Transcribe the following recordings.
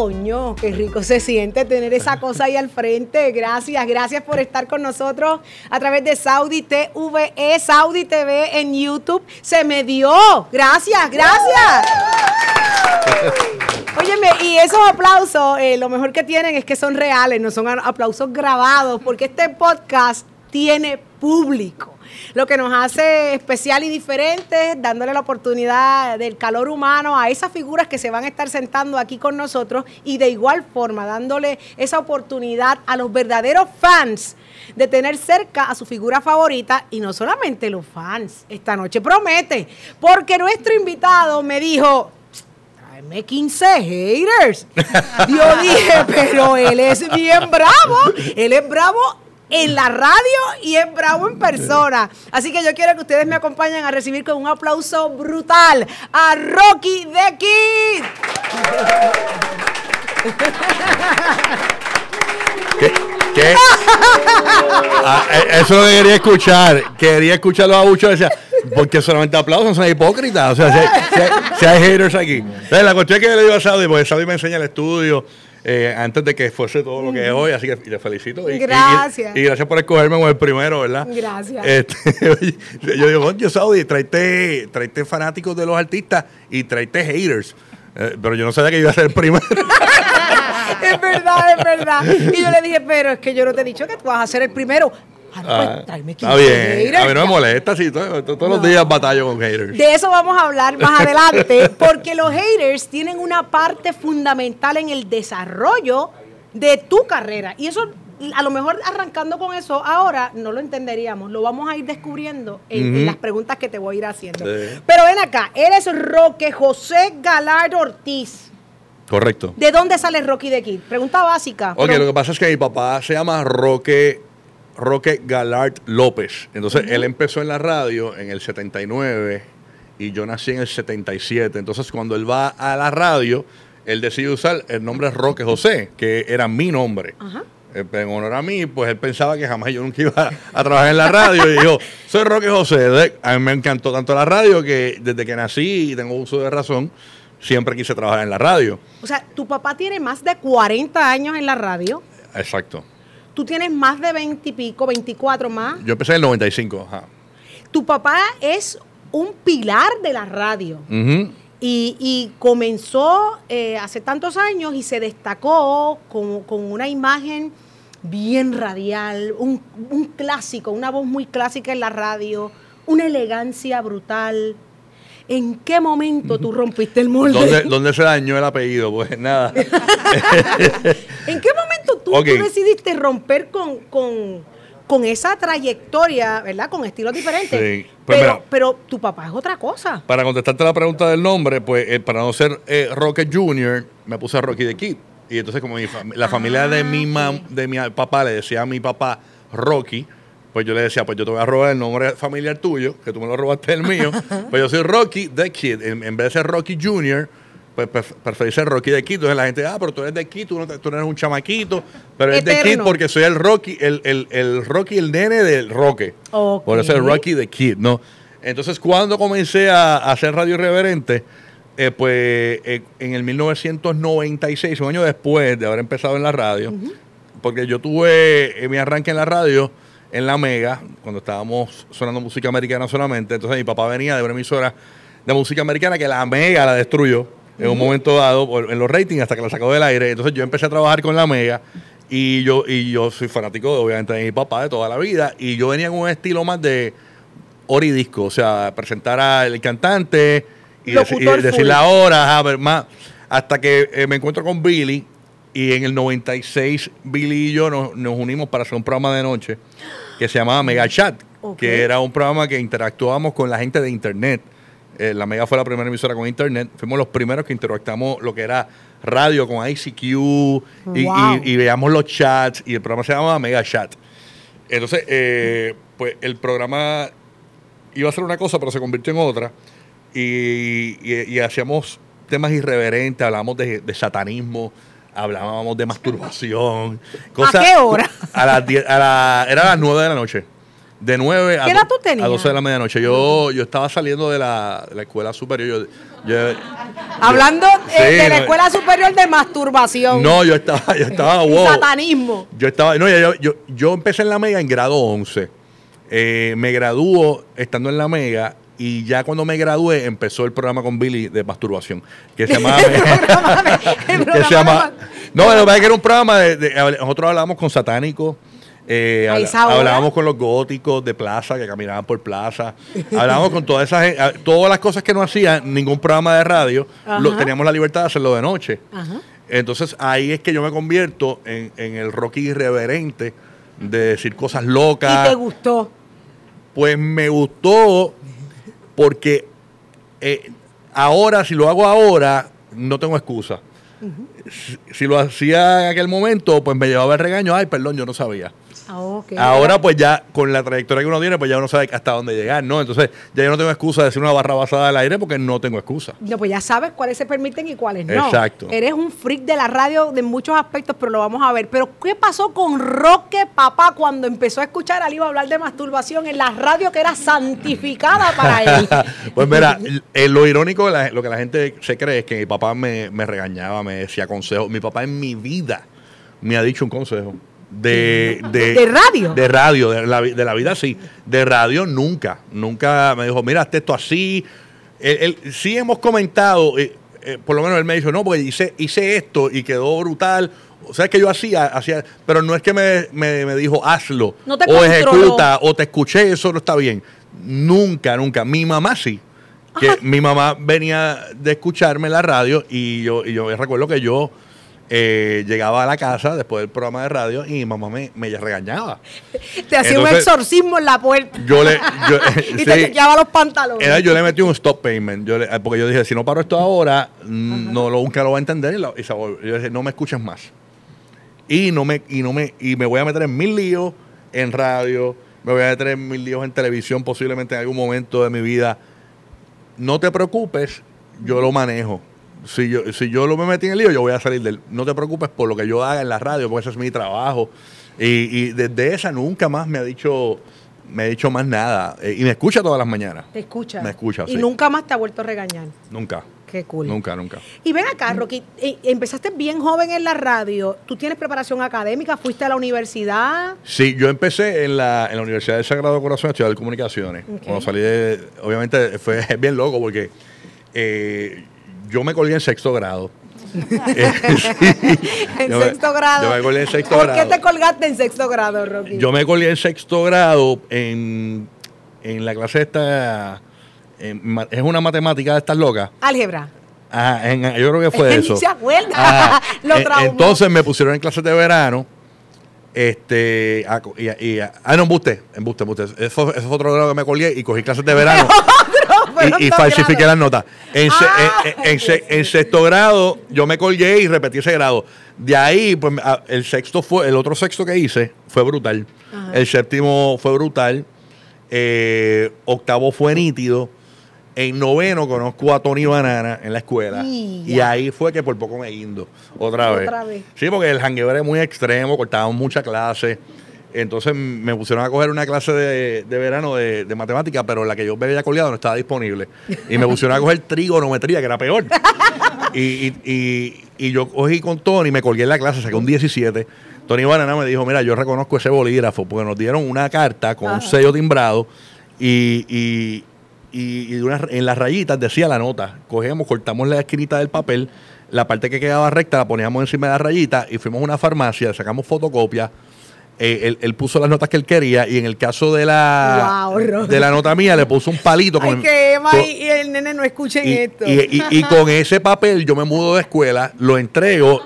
coño, qué rico se siente tener esa cosa ahí al frente. Gracias, gracias por estar con nosotros a través de Saudi TVE, Saudi TV en YouTube. Se me dio. Gracias, gracias. Óyeme, y esos aplausos, eh, lo mejor que tienen es que son reales, no son aplausos grabados, porque este podcast tiene público lo que nos hace especial y diferente, dándole la oportunidad del calor humano a esas figuras que se van a estar sentando aquí con nosotros y de igual forma dándole esa oportunidad a los verdaderos fans de tener cerca a su figura favorita y no solamente los fans. Esta noche promete, porque nuestro invitado me dijo, tráeme 15 haters. Yo dije, pero él es bien bravo, él es bravo en la radio y es bravo en persona. Así que yo quiero que ustedes me acompañen a recibir con un aplauso brutal a Rocky the Kid. ¿Qué? Ah, eh, eso lo que quería escuchar. Quería escucharlo a muchos. Decía, porque solamente aplausos son hipócritas. O sea, si hay, haters aquí. Entonces, la cuestión es que le digo a Saudi, porque Saudi me enseña el estudio eh, antes de que fuese todo lo que es hoy, así que le felicito. Y, gracias. Y, gracias por escogerme como el primero, ¿verdad? Gracias. Este, yo digo, oye, Saudi, traiste, traiste fanáticos de los artistas y traiste haters. Eh, pero yo no sabía que iba a ser el primero. es verdad, es verdad. Y yo le dije, pero es que yo no te he dicho que tú vas a ser el primero. Ah, pues, está bien. a mí no me molesta, sí, todos, los días batallo con haters. De eso vamos a hablar más adelante, porque los haters tienen una parte fundamental en el desarrollo de tu carrera. Y eso, a lo mejor arrancando con eso ahora, no lo entenderíamos. Lo vamos a ir descubriendo en, las preguntas que te voy a ir haciendo. Pero ven acá, eres Roque José Galardo Ortiz. Correcto. ¿De dónde sale Rocky de aquí? Pregunta básica. Ok, lo que pasa es que mi papá se llama Roque Roque Galard López. Entonces, él empezó en la radio en el 79 y yo nací en el 77. Entonces, cuando él va a la radio, él decide usar el nombre Roque José, que era mi nombre. Eh, en honor a mí, pues él pensaba que jamás yo nunca iba a, trabajar en la radio. y dijo, soy Roque José. A mí me encantó tanto la radio que desde que nací y tengo uso de razón, siempre quise trabajar en la radio. O sea, tu papá tiene más de 40 años en la radio. Exacto. Tú tienes más de 20 y pico, 24 más. Yo empecé en el 95, ajá. Tu papá es un pilar de la radio. y, comenzó eh, hace tantos años y se destacó con, una imagen bien radial, un, un, clásico, una voz muy clásica en la radio, una elegancia brutal. ¿En qué momento tú rompiste el molde? ¿Dónde, ¿dónde se dañó el apellido? Pues nada. ¿En qué momento tú, decidiste romper con, con, esa trayectoria, ¿verdad? Con estilos diferentes. Sí. Pues pero, pero tu papá es otra cosa. Para contestarte la pregunta del nombre, pues eh, para no ser eh, Rocket Jr., me puse a Rocky the Kid. Y entonces como la familia de, mi ah, de mi papá le decía a mi papá Rocky, pues yo le decía, pues yo te voy a robar el nombre familiar tuyo, que tú me lo robaste el mío. pues yo soy Rocky the Kid. En, vez de ser Rocky Jr., pues preferí ser Rocky the Kid. Entonces la gente, ah, pero tú eres de Kid, tú no, tú eres un chamaquito. Pero eres de Kid porque soy el Rocky, el, el, el Rocky, el nene del Roque. Por eso es Rocky the Kid, ¿no? Entonces cuando comencé a, hacer radio irreverente, eh, pues eh, en el 1996, un año después de haber empezado en la radio, porque yo tuve eh, mi arranque en la radio en la Mega, cuando estábamos sonando música americana solamente. Entonces mi papá venía de una emisora de música americana que la Mega la destruyó en un momento dado en los ratings hasta que la sacó del aire. Entonces yo empecé a trabajar con la Mega y yo, y yo soy fanático obviamente de mi papá de toda la vida y yo venía con un estilo más de oridisco, o sea, presentar al cantante y, decir la hora, a ver, más, hasta que eh, me encuentro con Billy y en el 96 Billy y yo nos, nos unimos para hacer un programa de noche que se llamaba Mega Chat, que era un programa que interactuábamos con la gente de Internet. Eh, la Mega fue la primera emisora con Internet. Fuimos los primeros que interactuamos lo que era radio con ICQ y, veíamos los chats y el programa se llamaba Mega Chat. Entonces, eh, pues el programa iba a ser una cosa, pero se convirtió en otra. Y, hacíamos temas irreverentes, hablamos de, de satanismo, hablábamos de masturbación. ¿A qué hora? A las a la, era a las 9 de la noche. De 9 a, ¿Qué edad tú tenías? a 12 de la medianoche. Yo, yo estaba saliendo de la, de la escuela superior. Yo, yo- Hablando eh, Sí, de la no- Escuela Superior de Masturbación no, yo estaba, yo estaba, wow. satanismo. Yo estaba, no, yo, yo, yo empecé en la Mega en grado 11. Eh, me graduó estando en la Mega y ya cuando me gradué empezó el programa con Billy de masturbación que se llamaba que se llama no lo que pasa es que era un programa de, de- nosotros hablábamos con satánicos eh, hablábamos con los góticos de plaza que caminaban por plaza hablábamos con todas esas todas las cosas que no hacían ningún programa de radio lo- teníamos la libertad de hacerlo de noche Ajá. entonces ahí es que yo me convierto en, en el Rocky irreverente de decir cosas locas. Y te gustó. Pues me gustó porque eh, ahora, si lo hago ahora, no tengo excusa. si, si lo hacía en aquel momento, pues me llevaba el regaño. Ay, perdón, yo no sabía. Ah, ok. Ahora, pues ya, con la trayectoria que uno tiene, pues ya uno sabe hasta dónde llegar, ¿no? Entonces, ya yo no tengo excusa de decir una barra basada al aire porque no tengo excusa. No, pues ya sabes cuáles se permiten y cuáles no. Exacto. Eres un freak de la radio de muchos aspectos, pero lo vamos a ver. Pero, ¿qué pasó con Roque Papá cuando empezó a escuchar a Iba hablar de masturbación en la radio que era santificada para él? pues mira, eh, lo irónico, lo que la gente se cree es que mi papá me, me regañaba, me decía consejos. Mi papá en mi vida me ha dicho un consejo. De, de, ¿De radio? De radio, de la, de la vida sí. De radio nunca. Nunca me dijo, mira, hazte esto así. Él- él- sí hemos comentado, eh, eh, por lo menos él me dijo, no, porque hice, hice esto y quedó brutal. O sea, es que yo hacía, hacía, pero no es que me, me- me dijo, hazlo. No te o controló. ejecuta, o te escuché, eso no está bien. Nunca, nunca. Mi mamá sí. Que mi mamá venía de escucharme en la radio y yo, y yo recuerdo que yo eh, llegaba a la casa después del programa de radio y mi mamá me, me regañaba. Te hacía un exorcismo en la puerta. Yo le, yo, y sí, te chequeaba los pantalones. era, yo le metí un stop payment. Yo le- porque yo dije, si no paro esto ahora, no lo, nunca lo va a entender. Y, y yo dije, no me escuches más. Y no me, y no me, y me voy a meter en mil líos en radio, me voy a meter en mil líos en televisión, posiblemente en algún momento de mi vida. No te preocupes, yo lo manejo. Si yo, si yo lo me metí en el lío, yo voy a salir del. No te preocupes por lo que yo haga en la radio, porque ese es mi trabajo. Y, y desde esa nunca más me ha dicho, me ha dicho más nada. Eh, y me escucha todas las mañanas. Te escucha. Me escucha, Y sí. nunca más te ha vuelto a regañar. Nunca. Qué cool. Nunca, nunca. Y ven acá, Rocky, eh, empezaste bien joven en la radio. ¿Tú tienes preparación académica? ¿Fuiste a la universidad? Sí, yo empecé en la, en la Universidad del Sagrado Corazón a estudiar comunicaciones. Cuando salí de, obviamente fue bien loco porque eh, yo me colgué en sexto grado. Eh, sí. En Yo me- sexto grado. Yo me colgué en sexto ¿Por grado. qué te colgaste en sexto grado, Rocky? Yo me colgué en sexto grado en, en la clase esta. en es una matemática de estas locas. Álgebra. Ajá, en- yo creo que fue eso. se acuerda. Ajá. Lo En- traumó. Entonces me pusieron en clases de verano. Este, a y, y- ah, no, embuste, embuste, embuste. Eso, eso fue otro grado que me colgué y cogí clases de verano y, falsifiqué las notas. En, Ah, en- en- en se- en sexto grado yo me colgué y repetí ese grado. De ahí, pues el sexto fue, el otro sexto que hice fue brutal. Ajá. El séptimo fue brutal. Eh, octavo fue nítido. En noveno conozco a Tony Banana en la escuela. Y ahí fue que por poco me guindo. Otra vez. Otra vez. Sí, porque el jangueo era muy extremo, cortábamos mucha clase. Entonces me pusieron a coger una clase de, de verano de, de matemática, pero la que yo me había colgado no estaba disponible. Y me pusieron a coger trigonometría, que era peor. Y, y- y- y yo cogí con Tony, me colgué en la clase, saqué un 17. Tony Banana me dijo, mira, yo reconozco ese bolígrafo, porque nos dieron una carta con un sello timbrado y, y- unas- en las rayitas decía la nota. Cogemos, cortamos la esquinita del papel, la parte que quedaba recta la poníamos encima de la rayita y fuimos a una farmacia, sacamos fotocopias. Eh, él, él puso las notas que él quería y en el caso de la, Wow, de la nota mía le puso un palito Ay, con, que Emma con- y, y el nene no escuchen y, esto. y- y- y con ese papel yo me mudo de escuela, lo entrego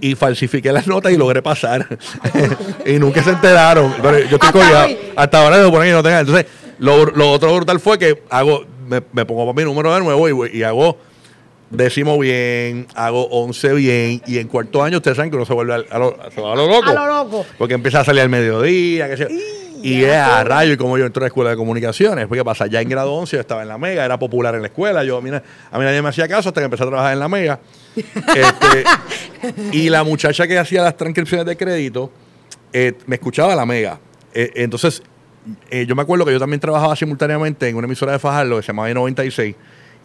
y, falsifiqué las notas y logré pasar. y nunca se enteraron. Pero yo estoy Hasta. Hasta ahora se supone que no tengan. Entonces, lo, lo otro brutal fue que hago, me, me pongo para mi número de nuevo y hago décimo bien, hago once bien, y en cuarto año ustedes saben que uno se vuelve a, lo, se va a lo loco. A lo loco. Porque empieza a salir al mediodía, qué sé yo. Y es a rayo y como yo entré a la escuela de comunicaciones. Porque pasa, ya en grado 11 yo estaba en la Mega, era popular en la escuela. Yo, a, mí, a mí nadie me hacía caso hasta que empecé a trabajar en la Mega. Este, y la muchacha que hacía las transcripciones de crédito eh, me escuchaba la Mega. Eh, entonces, eh, yo me acuerdo que yo también trabajaba simultáneamente en una emisora de Fajardo que se llamaba 96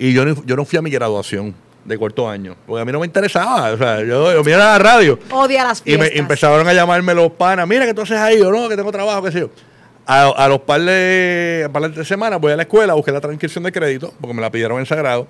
y yo no, yo no fui a mi graduación de cuarto año, porque a mí no me interesaba, o sea, yo, yo miraba la radio Odia las y me fiestas. y empezaron a llamarme los panas, mira que tú haces ahí, o no, que tengo trabajo, qué sé yo. A, a los par de, par de semanas voy a la escuela, busqué la transcripción de crédito, porque me la pidieron en Sagrado.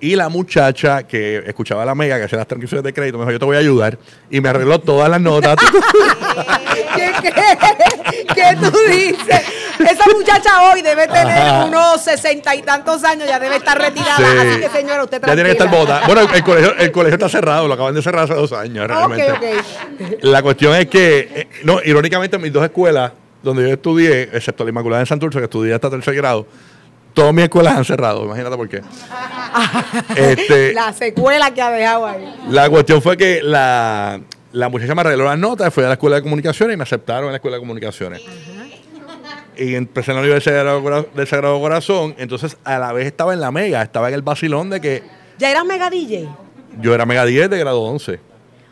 Y la muchacha que escuchaba la mega, que hacía las transcripciones de crédito, me dijo, yo te voy a ayudar. Y me arregló todas las notas. ¿Qué, qué, qué tú dices? Esa muchacha hoy debe tener Ajá. unos sesenta y tantos años, ya debe estar retirada. Sí. Así que, señora, usted ya tiene que estar tranquila. bota. Bueno, el, el colegio, el colegio está cerrado, lo acaban de cerrar hace dos años. Realmente. ok. La cuestión es que, eh, no, irónicamente, mis dos escuelas, donde yo estudié, excepto la Inmaculada en Santurce, que estudié hasta tercer grado, todas mis escuelas han cerrado. Imagínate por qué. este, La secuela que ha dejado ahí. la cuestión fue que la, la muchacha me arregló las notas, fui a la escuela de comunicaciones y me aceptaron en la escuela de comunicaciones. Y empecé en la Universidad de Sagrado Cora- del Sagrado Corazón. Entonces, a la vez estaba en la mega, estaba en el vacilón de que ¿Ya eras mega DJ? yo era mega 10 de grado 11.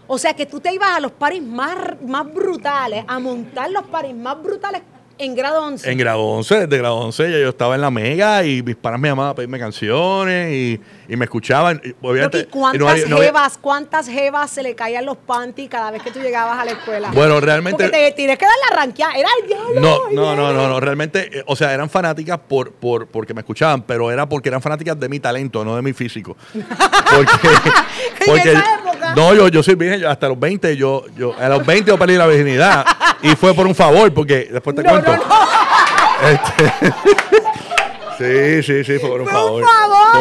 O sea que tú te ibas a los paris más, más brutales, a montar los paris más brutales en grado 11. En grado 11, desde grado 11 ya yo estaba en la mega y mis panas me llamaban a pedirme canciones y, y me escuchaban. Y, obviamente, Rocky, ¿cuántas y no había- no había- jevas, cuántas jevas se le caían los panties cada vez que tú llegabas a la escuela? Bueno, realmente- Porque te tienes que dar la ranqueada. Era el diablo. No, no, no, no, no, realmente, eh, o sea, eran fanáticas por, por, porque me escuchaban, pero era porque eran fanáticas de mi talento, no de mi físico. Porque, En esa no, yo, yo soy virgen, yo hasta los 20, yo, yo, a los 20 yo perdí la virginidad y fue por un favor, porque después te No, cuento. no, no. Sí, sí, sí, fue por un favor. un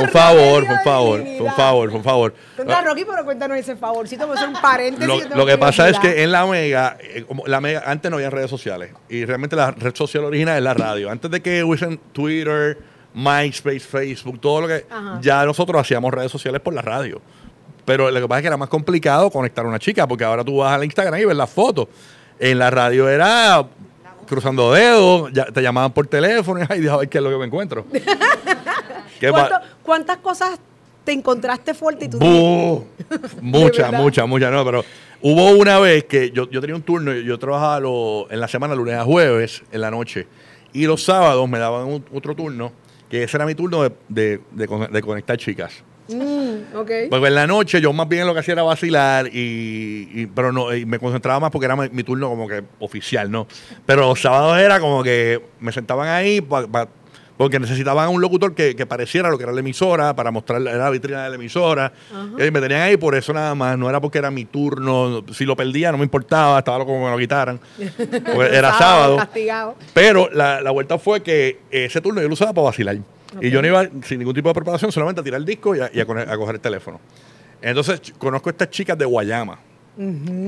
favor, fue un favor, fue un favor, fue un favor. Contra Rocky, pero cuéntanos ese favorcito, vamos a hacer un paréntesis. Lo, que pasa es que en la Mega, eh, como la Mega, antes no había redes sociales. Y realmente la red social original es la radio. Antes de que hubiesen Twitter, MySpace, Facebook, todo lo que. Ajá. Ya nosotros hacíamos redes sociales por la radio. Pero lo que pasa es que era más complicado conectar a una chica, porque ahora tú vas al Instagram y ves las fotos. En la radio era cruzando dedos, ya te llamaban por teléfono y ay, Dios, a ver qué es lo que me encuentro. ¿Qué pa- ¿Cuánto- ¿Cuántas cosas te encontraste fuerte y tú Muchas, muchas, muchas, no, pero hubo una vez que yo, yo tenía un turno, yo, trabajaba lo- en la semana, lunes a jueves, en la noche, y los sábados me daban un- otro turno, que ese era mi turno de, de- de con- de conectar chicas. Mm. Porque en la noche yo más bien lo que hacía era vacilar, y, y- pero no, y me concentraba más porque era mi, mi turno como que oficial, ¿no? Pero los sábados era como que me sentaban ahí pa- pa- porque necesitaban un locutor que, que pareciera lo que era la emisora, para mostrar la, era la vitrina de la emisora. Y me tenían ahí por eso nada más, no era porque era mi turno, si lo perdía no me importaba, estaba loco como me lo quitaran, porque era sábado. Castigado. Pero la, la vuelta fue que ese turno yo lo usaba para vacilar. Y yo no iba sin ningún tipo de preparación, solamente a tirar el disco y a, y a coger, a coger el teléfono. Entonces conozco a estas chicas de Guayama.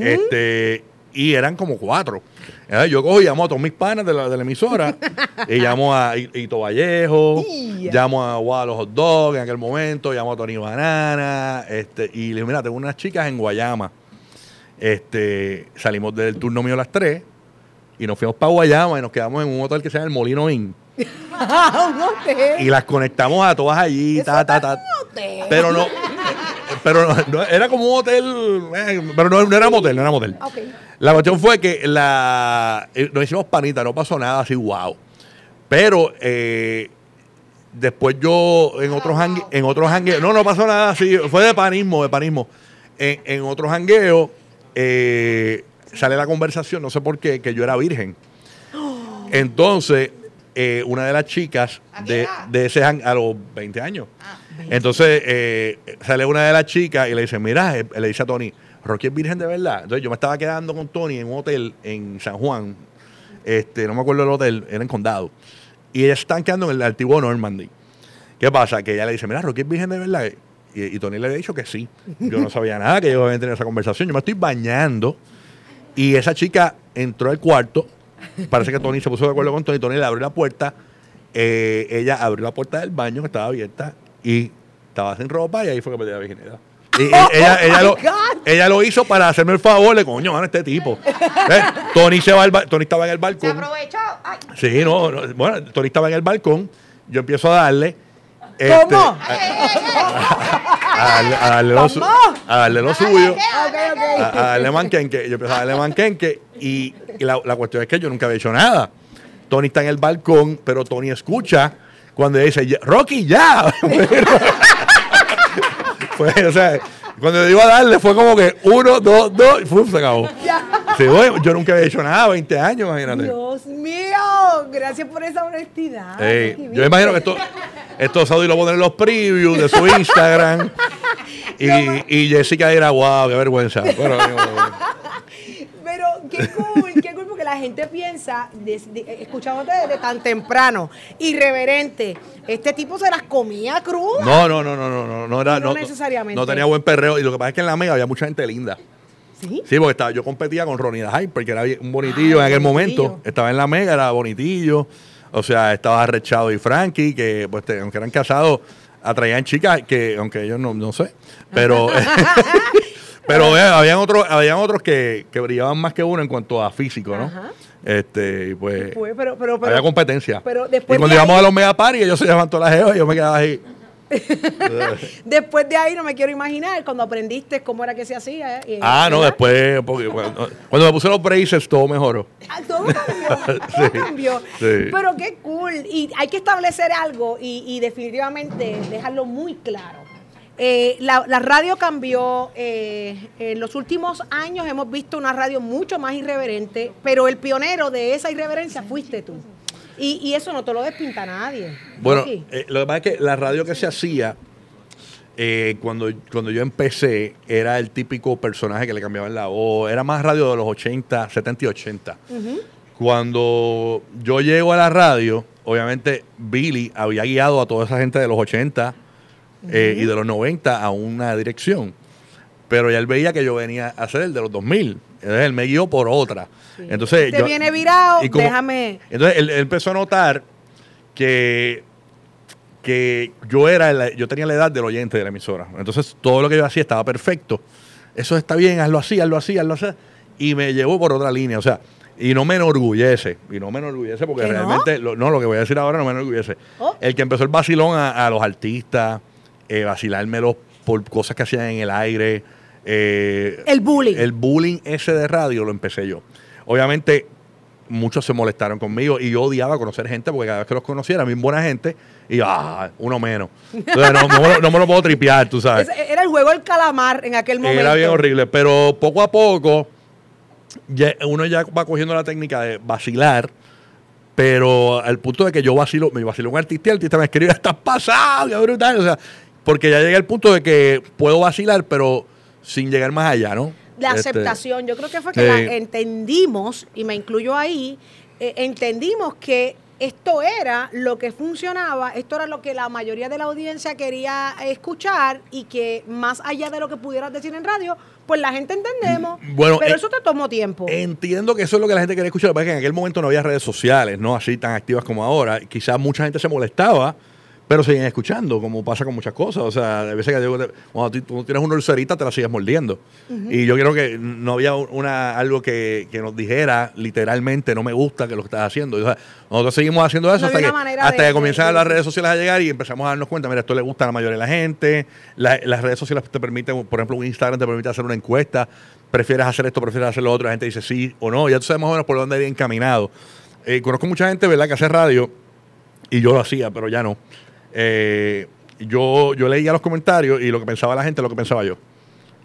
este, y eran como cuatro. Entonces, yo cojo y llamo a todos mis panas de la, de la emisora. y llamo a I- Ito Vallejo, Ya. llamo a Guado Hot Dog en aquel momento, llamo a Tony Banana. Este, y le digo, mira, tengo unas chicas en Guayama. Este, salimos del turno mío a las tres y nos fuimos para Guayama y nos quedamos en un hotel que se llama el Molino Inn. Un hotel. Y las conectamos a todas allí, Eso ta, ta, ta. un hotel. Pero no, pero no, no, era como un hotel, eh, pero no, no era motel, no era motel. La cuestión fue que la, eh, nos hicimos panita, no pasó nada así, wow. Pero eh, después yo en otros jangue- en otros no, no pasó nada así, fue de panismo, de panismo. En, en otros jangueos eh, sale la conversación, no sé por qué, que yo era virgen. Entonces, eh, una de las chicas de, de ese a los 20 años. Entonces, eh, sale una de las chicas y le dice, mira, eh, le dice a Tony, Rocky es virgen de verdad. Entonces yo me estaba quedando con Tony en un hotel en San Juan, este, no me acuerdo el hotel, era en Condado. Y ellas están quedando en el antiguo Normandy. ¿Qué pasa? Que ella le dice, mira, Rocky es virgen de verdad. Y, y Tony le había dicho que sí. Yo no sabía nada, que ellos habían tenido esa conversación. Yo me estoy bañando y esa chica entró al cuarto. Parece que Tony se puso de acuerdo con Tony. Tony le abrió la puerta. Eh, ella abrió la puerta del baño que estaba abierta y estaba sin ropa y ahí fue que perdió la virginidad. Y, y ella, ella, lo, ella lo hizo para hacerme el favor de coño, mano, este tipo. Tony, se va al Tony estaba en el Se balcón. aprovechó. Ay. Sí, no, no, bueno, Tony estaba en el balcón, yo empiezo a darle. ¿Cómo? A, a darle, lo, su- a darle lo suyo, a, darle manquenque. Yo empiezo a darle manquenque y, y la, la cuestión es que yo nunca había hecho nada. Tony está en el balcón, pero Tony escucha cuando dice, "Ya- Rocky, ya. Fue, o sea, cuando iba a darle fue como que uno, dos, dos, y ¡fum! se acabó. Sí, bueno, yo nunca había hecho nada, 20 años, imagínate. Dios mío, gracias por esa honestidad. Ey, yo ¿viste? imagino que esto, esto Saudi lo pone en los previews de su Instagram. y, y Jessica dirá, wow, qué vergüenza. Pero, Pero qué cool, qué cool, porque la gente piensa, escuchándote desde tan temprano, irreverente, este tipo se las comía crudas. no, no, no, no, no, no, no era, No no, necesariamente. No tenía buen perreo. Y lo que pasa es que en la mega había mucha gente linda. ¿Sí? Sí, porque estaba, yo competía con Ronnie the Hyper, que era un bonitillo Ah, en aquel bonitillo. momento. Estaba en la mega, era bonitillo. O sea, estaba Rechado y Frankie, que pues te- aunque eran casados, atraían chicas que, aunque ellos no, no sé, pero pero eh, habían otros, habían otros que, que brillaban más que uno en cuanto a físico, ¿no? Ajá. Este, y pues, Pues, pero, pero, pero, había competencia. pero después y cuando de íbamos ahí- a los mega party, ellos se levantó la jeva y yo me quedaba ahí. después de ahí no me quiero imaginar cuando aprendiste cómo era que se hacía. eh, Ah, no, después, porque cuando, cuando me puse los braces, todo mejoró. Ah, todo cambió, todo Sí, cambió. sí. Pero qué cool. Y hay que establecer algo y, y definitivamente dejarlo muy claro. Eh, la, la radio cambió. eh, en los últimos años hemos visto una radio mucho más irreverente, pero el pionero de esa irreverencia fuiste tú. Y, y eso no te lo despinta nadie. Bueno, eh, lo que pasa es que la radio que se hacía eh, cuando, cuando yo empecé era el típico personaje que le cambiaban la voz. Era más radio de los 80, 70 y 80. Cuando yo llego a la radio, obviamente Billy había guiado a toda esa gente de los 80 eh, y de los 90 a una dirección. Pero ya él veía que yo venía a hacer el de los 2000. Entonces él me guió por otra. Entonces, Te yo- viene virado, y como- déjame. Entonces él, él empezó a notar que, que yo era la- yo tenía la edad del oyente de la emisora. Entonces todo lo que yo hacía estaba perfecto. Eso está bien, hazlo así, hazlo así, hazlo así. Y me llevó por otra línea. O sea, y no me enorgullece. Y no me enorgullece porque ¿Que no? realmente, lo- no? lo que voy a decir ahora no me enorgullece. Oh. El que empezó el vacilón a, a los artistas, eh, vacilármelos por cosas que hacían en el aire. Eh, El bullying. el bullying ese de radio lo empecé yo. Obviamente, muchos se molestaron conmigo y yo odiaba conocer gente porque cada vez que los conocía era bien buena gente y ah, uno menos. Entonces, no, no me lo- no me lo puedo tripear, tú sabes. Era el juego del calamar en aquel momento. Era bien horrible, pero poco a poco ya- uno ya va cogiendo la técnica de vacilar, pero al punto de que yo vacilo, me vacilo un artista y el artista me escribe, estás pasado, qué brutal. O sea, porque ya llegué al punto de que puedo vacilar, pero sin llegar más allá, ¿no? La Este, aceptación, yo creo que fue que la entendimos, y me incluyo ahí, eh, entendimos que esto era lo que funcionaba, esto era lo que la mayoría de la audiencia quería escuchar y que más allá de lo que pudieras decir en radio, pues la gente entendemos, Bueno, pero eh, eso te tomó tiempo. Entiendo que eso es lo que la gente quería escuchar, porque en aquel momento no había redes sociales, no así tan activas como ahora. Quizás mucha gente se molestaba, pero seguían escuchando, como pasa con muchas cosas. O sea, a veces que digo, cuando tú, tú tienes una ulcerita, te la sigues mordiendo. Y yo creo que no había una algo que, que nos dijera literalmente, no me gusta que lo que estás haciendo. O sea, nosotros seguimos haciendo eso No hasta que, hasta de- que comienzan de- las redes sociales a llegar y empezamos a darnos cuenta, mira, esto le gusta a la mayoría de la gente. La- las redes sociales te permiten, por ejemplo, un Instagram te permite hacer una encuesta. ¿Prefieres hacer esto, prefieres hacer lo otro? La gente dice sí o no. Ya tú sabes más o menos por dónde ir encaminado. Eh, conozco mucha gente, ¿verdad?, que hace radio y yo lo hacía, pero ya no. Eh, yo, yo leía los comentarios y lo que pensaba la gente lo que pensaba yo.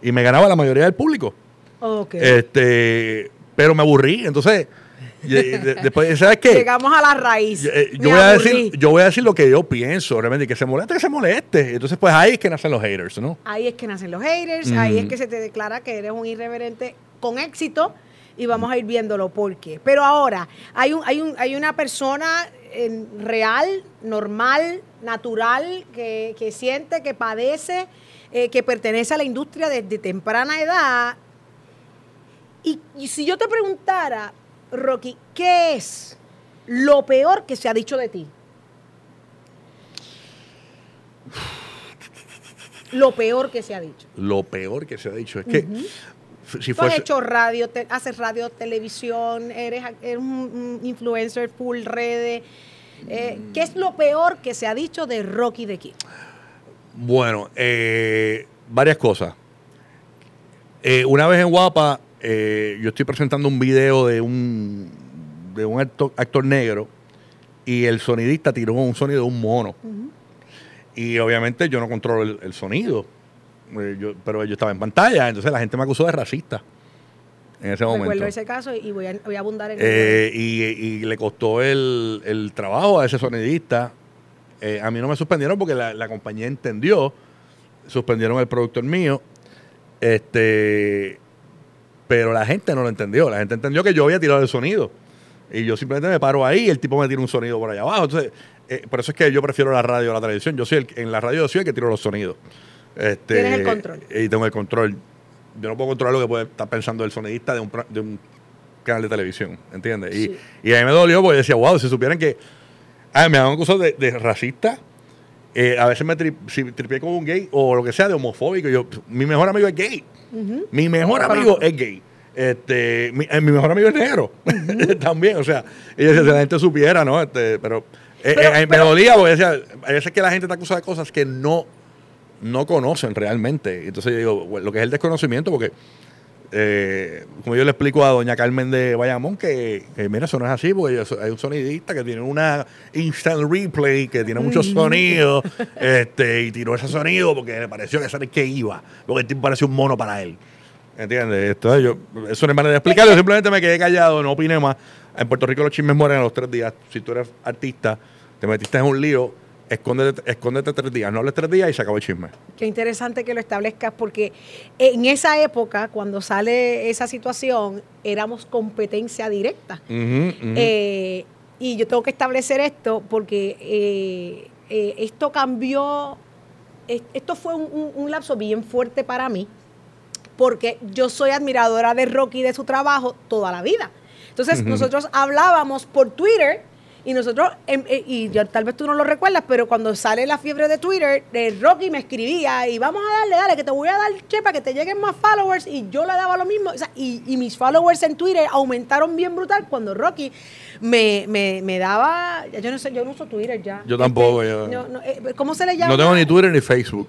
Y me ganaba la mayoría del público. Este, pero me aburrí. Entonces, después, ¿sabes qué? Llegamos a la raíz. Yo, eh, yo voy a decir, yo voy a decir lo que yo pienso, realmente, que se moleste, que se moleste. Entonces, pues ahí es que nacen los haters, ¿no? Ahí es que nacen los haters, ahí es que se te declara que eres un irreverente con éxito y vamos a ir viéndolo por qué. Pero ahora, hay, un, hay, un, hay una persona eh, real, normal, natural, que, que siente, que padece, eh, que pertenece a la industria desde temprana edad. Y, y si yo te preguntara, Rocky, ¿qué es lo peor que se ha dicho de ti? Lo peor que se ha dicho. Lo peor que se ha dicho es que si Tú has fuese... hecho radio, te- haces radio, televisión, eres, eres un, un influencer full redes. Eh, ¿Qué es lo peor que se ha dicho de Rocky de Kid? Bueno, eh, varias cosas. Eh, una vez en Guapa, yo estoy presentando un video de un de un actor, actor negro y el sonidista tiró un sonido de un mono. Y obviamente yo no controlo el, el sonido, eh, yo- pero yo estaba en pantalla, entonces la gente me acusó de racista en ese momento. Recuerdo ese caso y voy a, voy a abundar en Eh, y, y le costó el, el trabajo a ese sonidista. Eh, a mí no me suspendieron porque la, la compañía entendió. Suspendieron el productor mío. Este, pero la gente no lo entendió. La gente entendió que yo había tirado el sonido. Y yo simplemente me paro ahí y el tipo me tira un sonido por allá abajo. Entonces, eh, por eso es que yo prefiero la radio a la televisión. Yo soy el, en la radio yo soy el que tiro los sonidos. Este, Tienes el control. Y tengo el control. Yo no puedo controlar lo que puede estar pensando el sonidista de un, pro- de un canal de televisión, ¿entiendes? Sí. Y, y a mí me dolió porque decía, wow, si supieran que ah, me han acusado de, de racista, eh, a veces me tri, si tripié con un gay o lo que sea de homofóbico. Yo, mi mejor amigo es gay. Mi mejor amigo es gay. Este, mi, eh, mi mejor amigo es negro también, o sea, y decía, si la gente supiera, ¿no? Este, pero eh, Pero- eh, me pero- dolía porque decía, a veces que la gente te acusa de cosas que no, no conocen realmente. Entonces yo digo, lo que es el desconocimiento, porque eh, como yo le explico a doña Carmen de Bayamón, que, que, mira, eso no es así, porque hay un sonidista que tiene una instant replay, que tiene muchos sonidos, este, y tiró ese sonido porque le pareció que era el que iba, porque el tipo parecía un mono para él. ¿Entiendes? Entonces yo, eso no es manera de explicarlo, simplemente me quedé callado, no opiné más. En Puerto Rico los chismes mueren a los tres días. Si tú eres artista, te metiste en un lío, escóndete, escóndete tres días, no hables tres días y se acabó el chisme. Qué interesante que lo establezcas porque en esa época, cuando sale esa situación, éramos competencia directa. Eh, y yo tengo que establecer esto porque eh, eh, esto cambió, es- esto fue un, un- un lapso bien fuerte para mí, porque yo soy admiradora de Rocky y de su trabajo toda la vida. Entonces nosotros hablábamos por Twitter y nosotros, em, eh, y yo, tal vez tú no lo recuerdas, pero cuando sale la fiebre de Twitter, eh, Rocky me escribía y vamos a darle, dale, que te voy a dar, che, para que te lleguen más followers y yo le daba lo mismo. O sea, y, y mis followers en Twitter aumentaron bien brutal cuando Rocky me, me, me daba, yo no sé, yo no uso Twitter ya. Yo tampoco, Este, yo- no, no, eh, ¿Cómo se le llama? No tengo ni Twitter ni Facebook.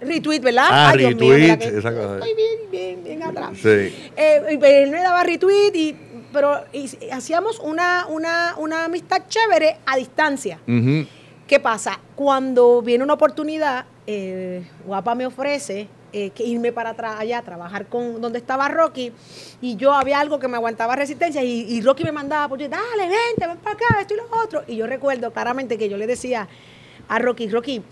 Retweet, ¿verdad? Ah, Ay, Dios mío, retweet, que esa cosa. Estoy bien, bien, bien atrás. Sí. Eh, y él me daba retweet, y, pero y- hacíamos una, una, una amistad chévere a distancia. ¿Qué pasa? Cuando viene una oportunidad, eh, Guapa me ofrece eh, que irme para atrás allá a trabajar con donde estaba Rocky y yo había algo que me aguantaba resistencia y, y Rocky me mandaba, pues dale, vente, ven para acá, esto y lo otro. Y yo recuerdo claramente que yo le decía a Rocky, Rocky,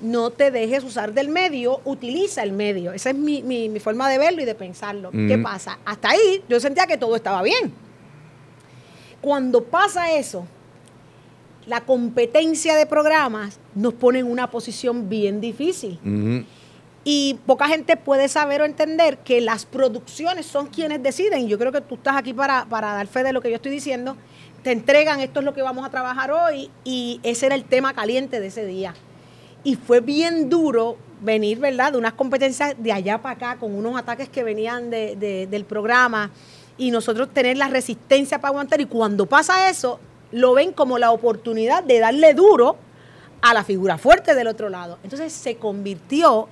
no te dejes usar del medio, utiliza el medio. Esa es mi, mi- mi forma de verlo y de pensarlo. ¿Qué pasa? Hasta ahí yo sentía que todo estaba bien. Cuando pasa eso, la competencia de programas nos pone en una posición bien difícil. Y poca gente puede saber o entender que las producciones son quienes deciden. Yo creo que tú estás aquí para, para dar fe de lo que yo estoy diciendo. Te entregan, esto es lo que vamos a trabajar hoy, y ese era el tema caliente de ese día. Y fue bien duro venir, ¿verdad?, de unas competencias de allá para acá, con unos ataques que venían de- de- del programa, y nosotros tener la resistencia para aguantar. Y cuando pasa eso, lo ven como la oportunidad de darle duro a la figura fuerte del otro lado. Entonces se convirtió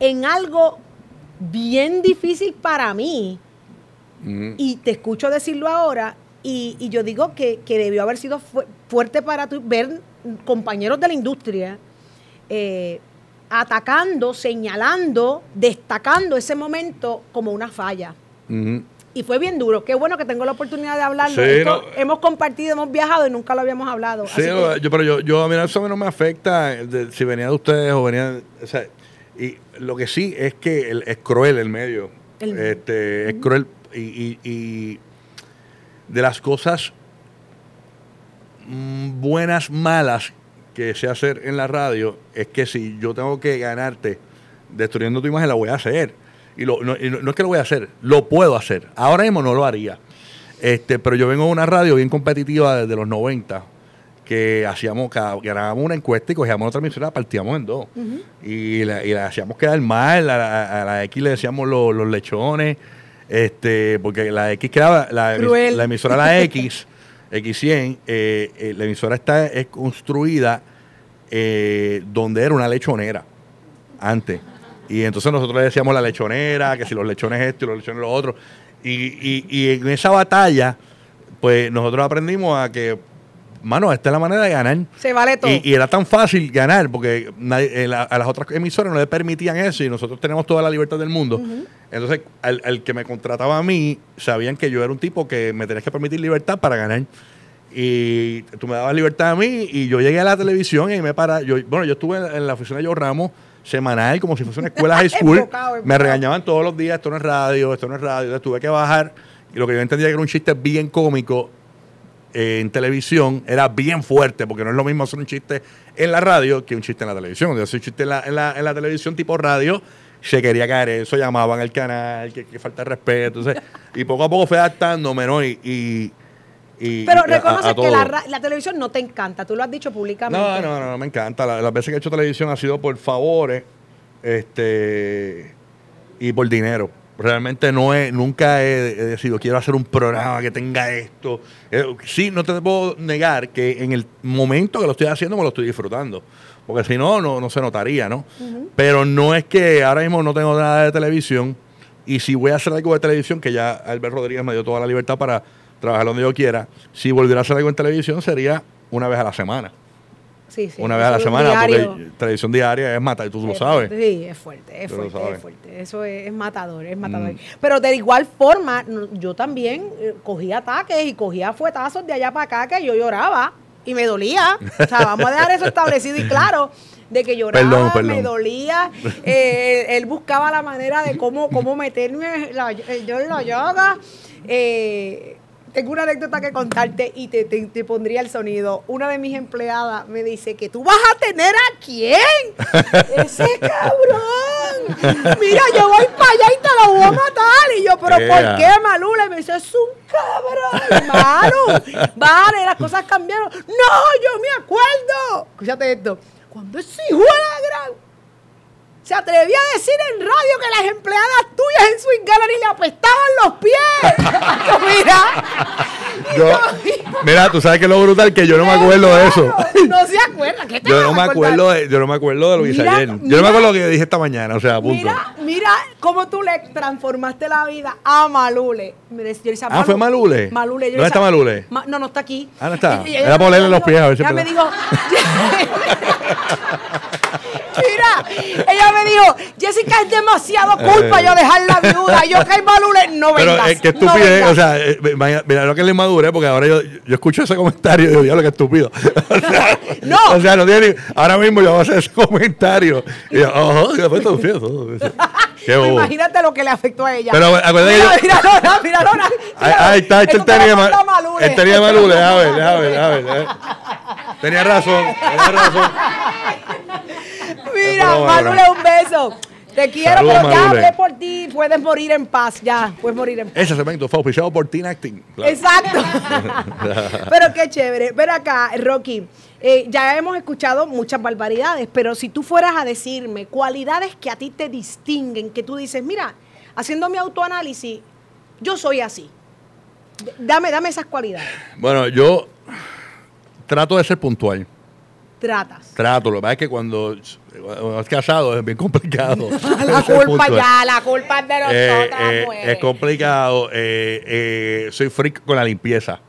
en algo bien difícil para mí, y te escucho decirlo ahora, y, y yo digo que, que debió haber sido fu- fuerte para tú ver compañeros de la industria eh, atacando, señalando, destacando ese momento como una falla. Y fue bien duro. Qué bueno que tengo la oportunidad de hablarlo. Sí, Esto no. hemos compartido, hemos viajado y nunca lo habíamos hablado. Sí, que- yo, pero yo, yo a mí eso no me afecta de- si venía de ustedes o venía, o sea, y lo que sí es que el- es cruel el medio, El medio. este, es cruel y, y- y de las cosas mm, buenas, malas que sé hacer en la radio es que si yo tengo que ganarte destruyendo tu imagen la voy a hacer y, lo, no, y no- no es que lo voy a hacer, lo puedo hacer. Ahora mismo no lo haría. Este, pero yo vengo de una radio bien competitiva desde los 90, que hacíamos, cada- ganábamos una encuesta y cogíamos otra emisora, la partíamos en dos. y, la, y la hacíamos quedar mal, a la, a la X le decíamos lo- los lechones, este, porque la X quedaba, la emisora la X, X100, eh, eh, la emisora está es construida eh, donde era una lechonera antes. Y entonces nosotros le decíamos la lechonera, que si los lechones esto y los lechones lo otro. Y, y- y en esa batalla pues nosotros aprendimos a que, mano, esta es la manera de ganar. Se vale todo. Y, y era tan fácil ganar porque nadie- eh, la- a las otras emisoras no le permitían eso y nosotros tenemos toda la libertad del mundo. Entonces, al, al que me contrataba a mí, sabían que yo era un tipo que me tenías que permitir libertad para ganar. Y tú me dabas libertad a mí y yo llegué a la televisión y me para. Yo, bueno, yo estuve en, en la oficina de Joe Ramos semanal, como si fuese una escuela high school. Enfocado, Me regañaban todos los días, esto no es radio, esto no es radio. Entonces tuve que bajar. Y lo que yo entendía que era un chiste bien cómico eh, en televisión era bien fuerte, porque no es lo mismo hacer un chiste en la radio que un chiste en la televisión. Yo un chiste en la, en la, en la televisión tipo radio, se quería caer eso, llamaban al canal, que, que falta de respeto. Entonces, y poco a poco fue adaptándome, ¿no? Y, y, y- Pero y a- a reconoces que la, televisión no te encanta, tú lo has dicho públicamente. No, no, no, no, me encanta. La- las veces que he hecho televisión ha sido por favores este y por dinero. Realmente no he, nunca he, he decidido, quiero hacer un programa que tenga esto. Eh, sí, no te puedo negar que en el momento que lo estoy haciendo me lo estoy disfrutando. Porque si no, no, no se notaría, ¿no? Pero no es que ahora mismo no tengo nada de televisión. Y si voy a hacer algo de televisión, que ya Albert Rodríguez me dio toda la libertad para trabajar donde yo quiera, si volviera a hacer algo en televisión sería una vez a la semana Sí, sí, una vez a la semana, diario. porque televisión diaria es matar, y tú lo Es sabes. Sí, es fuerte, es fuerte, es fuerte. Eso es, es matador, es matador. Mm. Pero de igual forma, yo también eh, cogía ataques y cogía fuetazos de allá para acá que yo lloraba y me dolía. O sea, vamos a dejar eso establecido y claro. De que lloraba, Perdón, perdón. me dolía. eh, él buscaba la manera de cómo, cómo meterme la- yo en la yoga. Eh, tengo una anécdota que contarte y te, te- te pondría el sonido. Una de mis empleadas me dice que tú vas a tener a quién. Ese cabrón. Mira, yo voy para allá y te lo voy a matar. Y yo, pero. ¿por qué, Malula? Y me dice, es un cabrón, Malu. Vale, las cosas cambiaron. No, yo me acuerdo. Escúchate esto. Cuando ese hijo de la gran se atrevía a decir en radio que las empleadas tuyas en Swing Gallery le apestaban los pies. Mira. Yo- mira, tú sabes que es lo brutal que yo no me acuerdo de eso. No se acuerda. ¿Qué te Yo no me acuerdo de, yo no me acuerdo de lo que hice ayer. Yo no me acuerdo lo que dije esta mañana, o sea, punto. Mira, mira cómo tú le transformaste la vida a Malule. Decía, yo decía, Ah, ¿fue Malule? Malule. yo ¿Dónde está Malule? Ma- no, no está aquí. Ah, no está. Y- y Era olerle los pies, a ver si es me verdad. Mira, ella me dijo, Jessica, es demasiado culpa yo dejarla viuda. Yo, que Malule, no Pero vengas. es que no estupidez, vengas. o sea, eh, mira, lo que es la inmadurez, porque ahora yo, yo escucho ese comentario y digo, diablo, que estúpido. O sea, No. O sea, no tiene ni- ahora mismo yo voy a hacer ese comentario. Y yo, ojo, y después todo fieso. Imagínate lo que le afectó a ella. Pero, acuérdate mira, mira, mira. Ahí, ahí está, este Eso el te lo tenía mal. Malule. El tenía Malule, déjame ver, déjame ver, déjame ver. Tenía razón, tenía razón. Mira, Malule, un beso. Te quiero, Saludos, pero ya hablé por ti. Puedes morir en paz, ya. Puedes morir en paz. Ese segmento fue auspiciado por Teen Acting. Claro. Exacto. pero qué chévere. Ven acá, Rocky. Eh, ya hemos escuchado muchas barbaridades, pero si tú fueras a decirme cualidades que a ti te distinguen, que tú dices, mira, haciendo mi autoanálisis, yo soy así. Dame, dame esas cualidades. Bueno, yo trato de ser puntual. Tratas. Trato. Lo que pasa es que cuando, cuando casado es bien complicado. La culpa ya, la culpa es de Eh, nosotras, eh, es complicado. eh, eh, soy freak con la limpieza.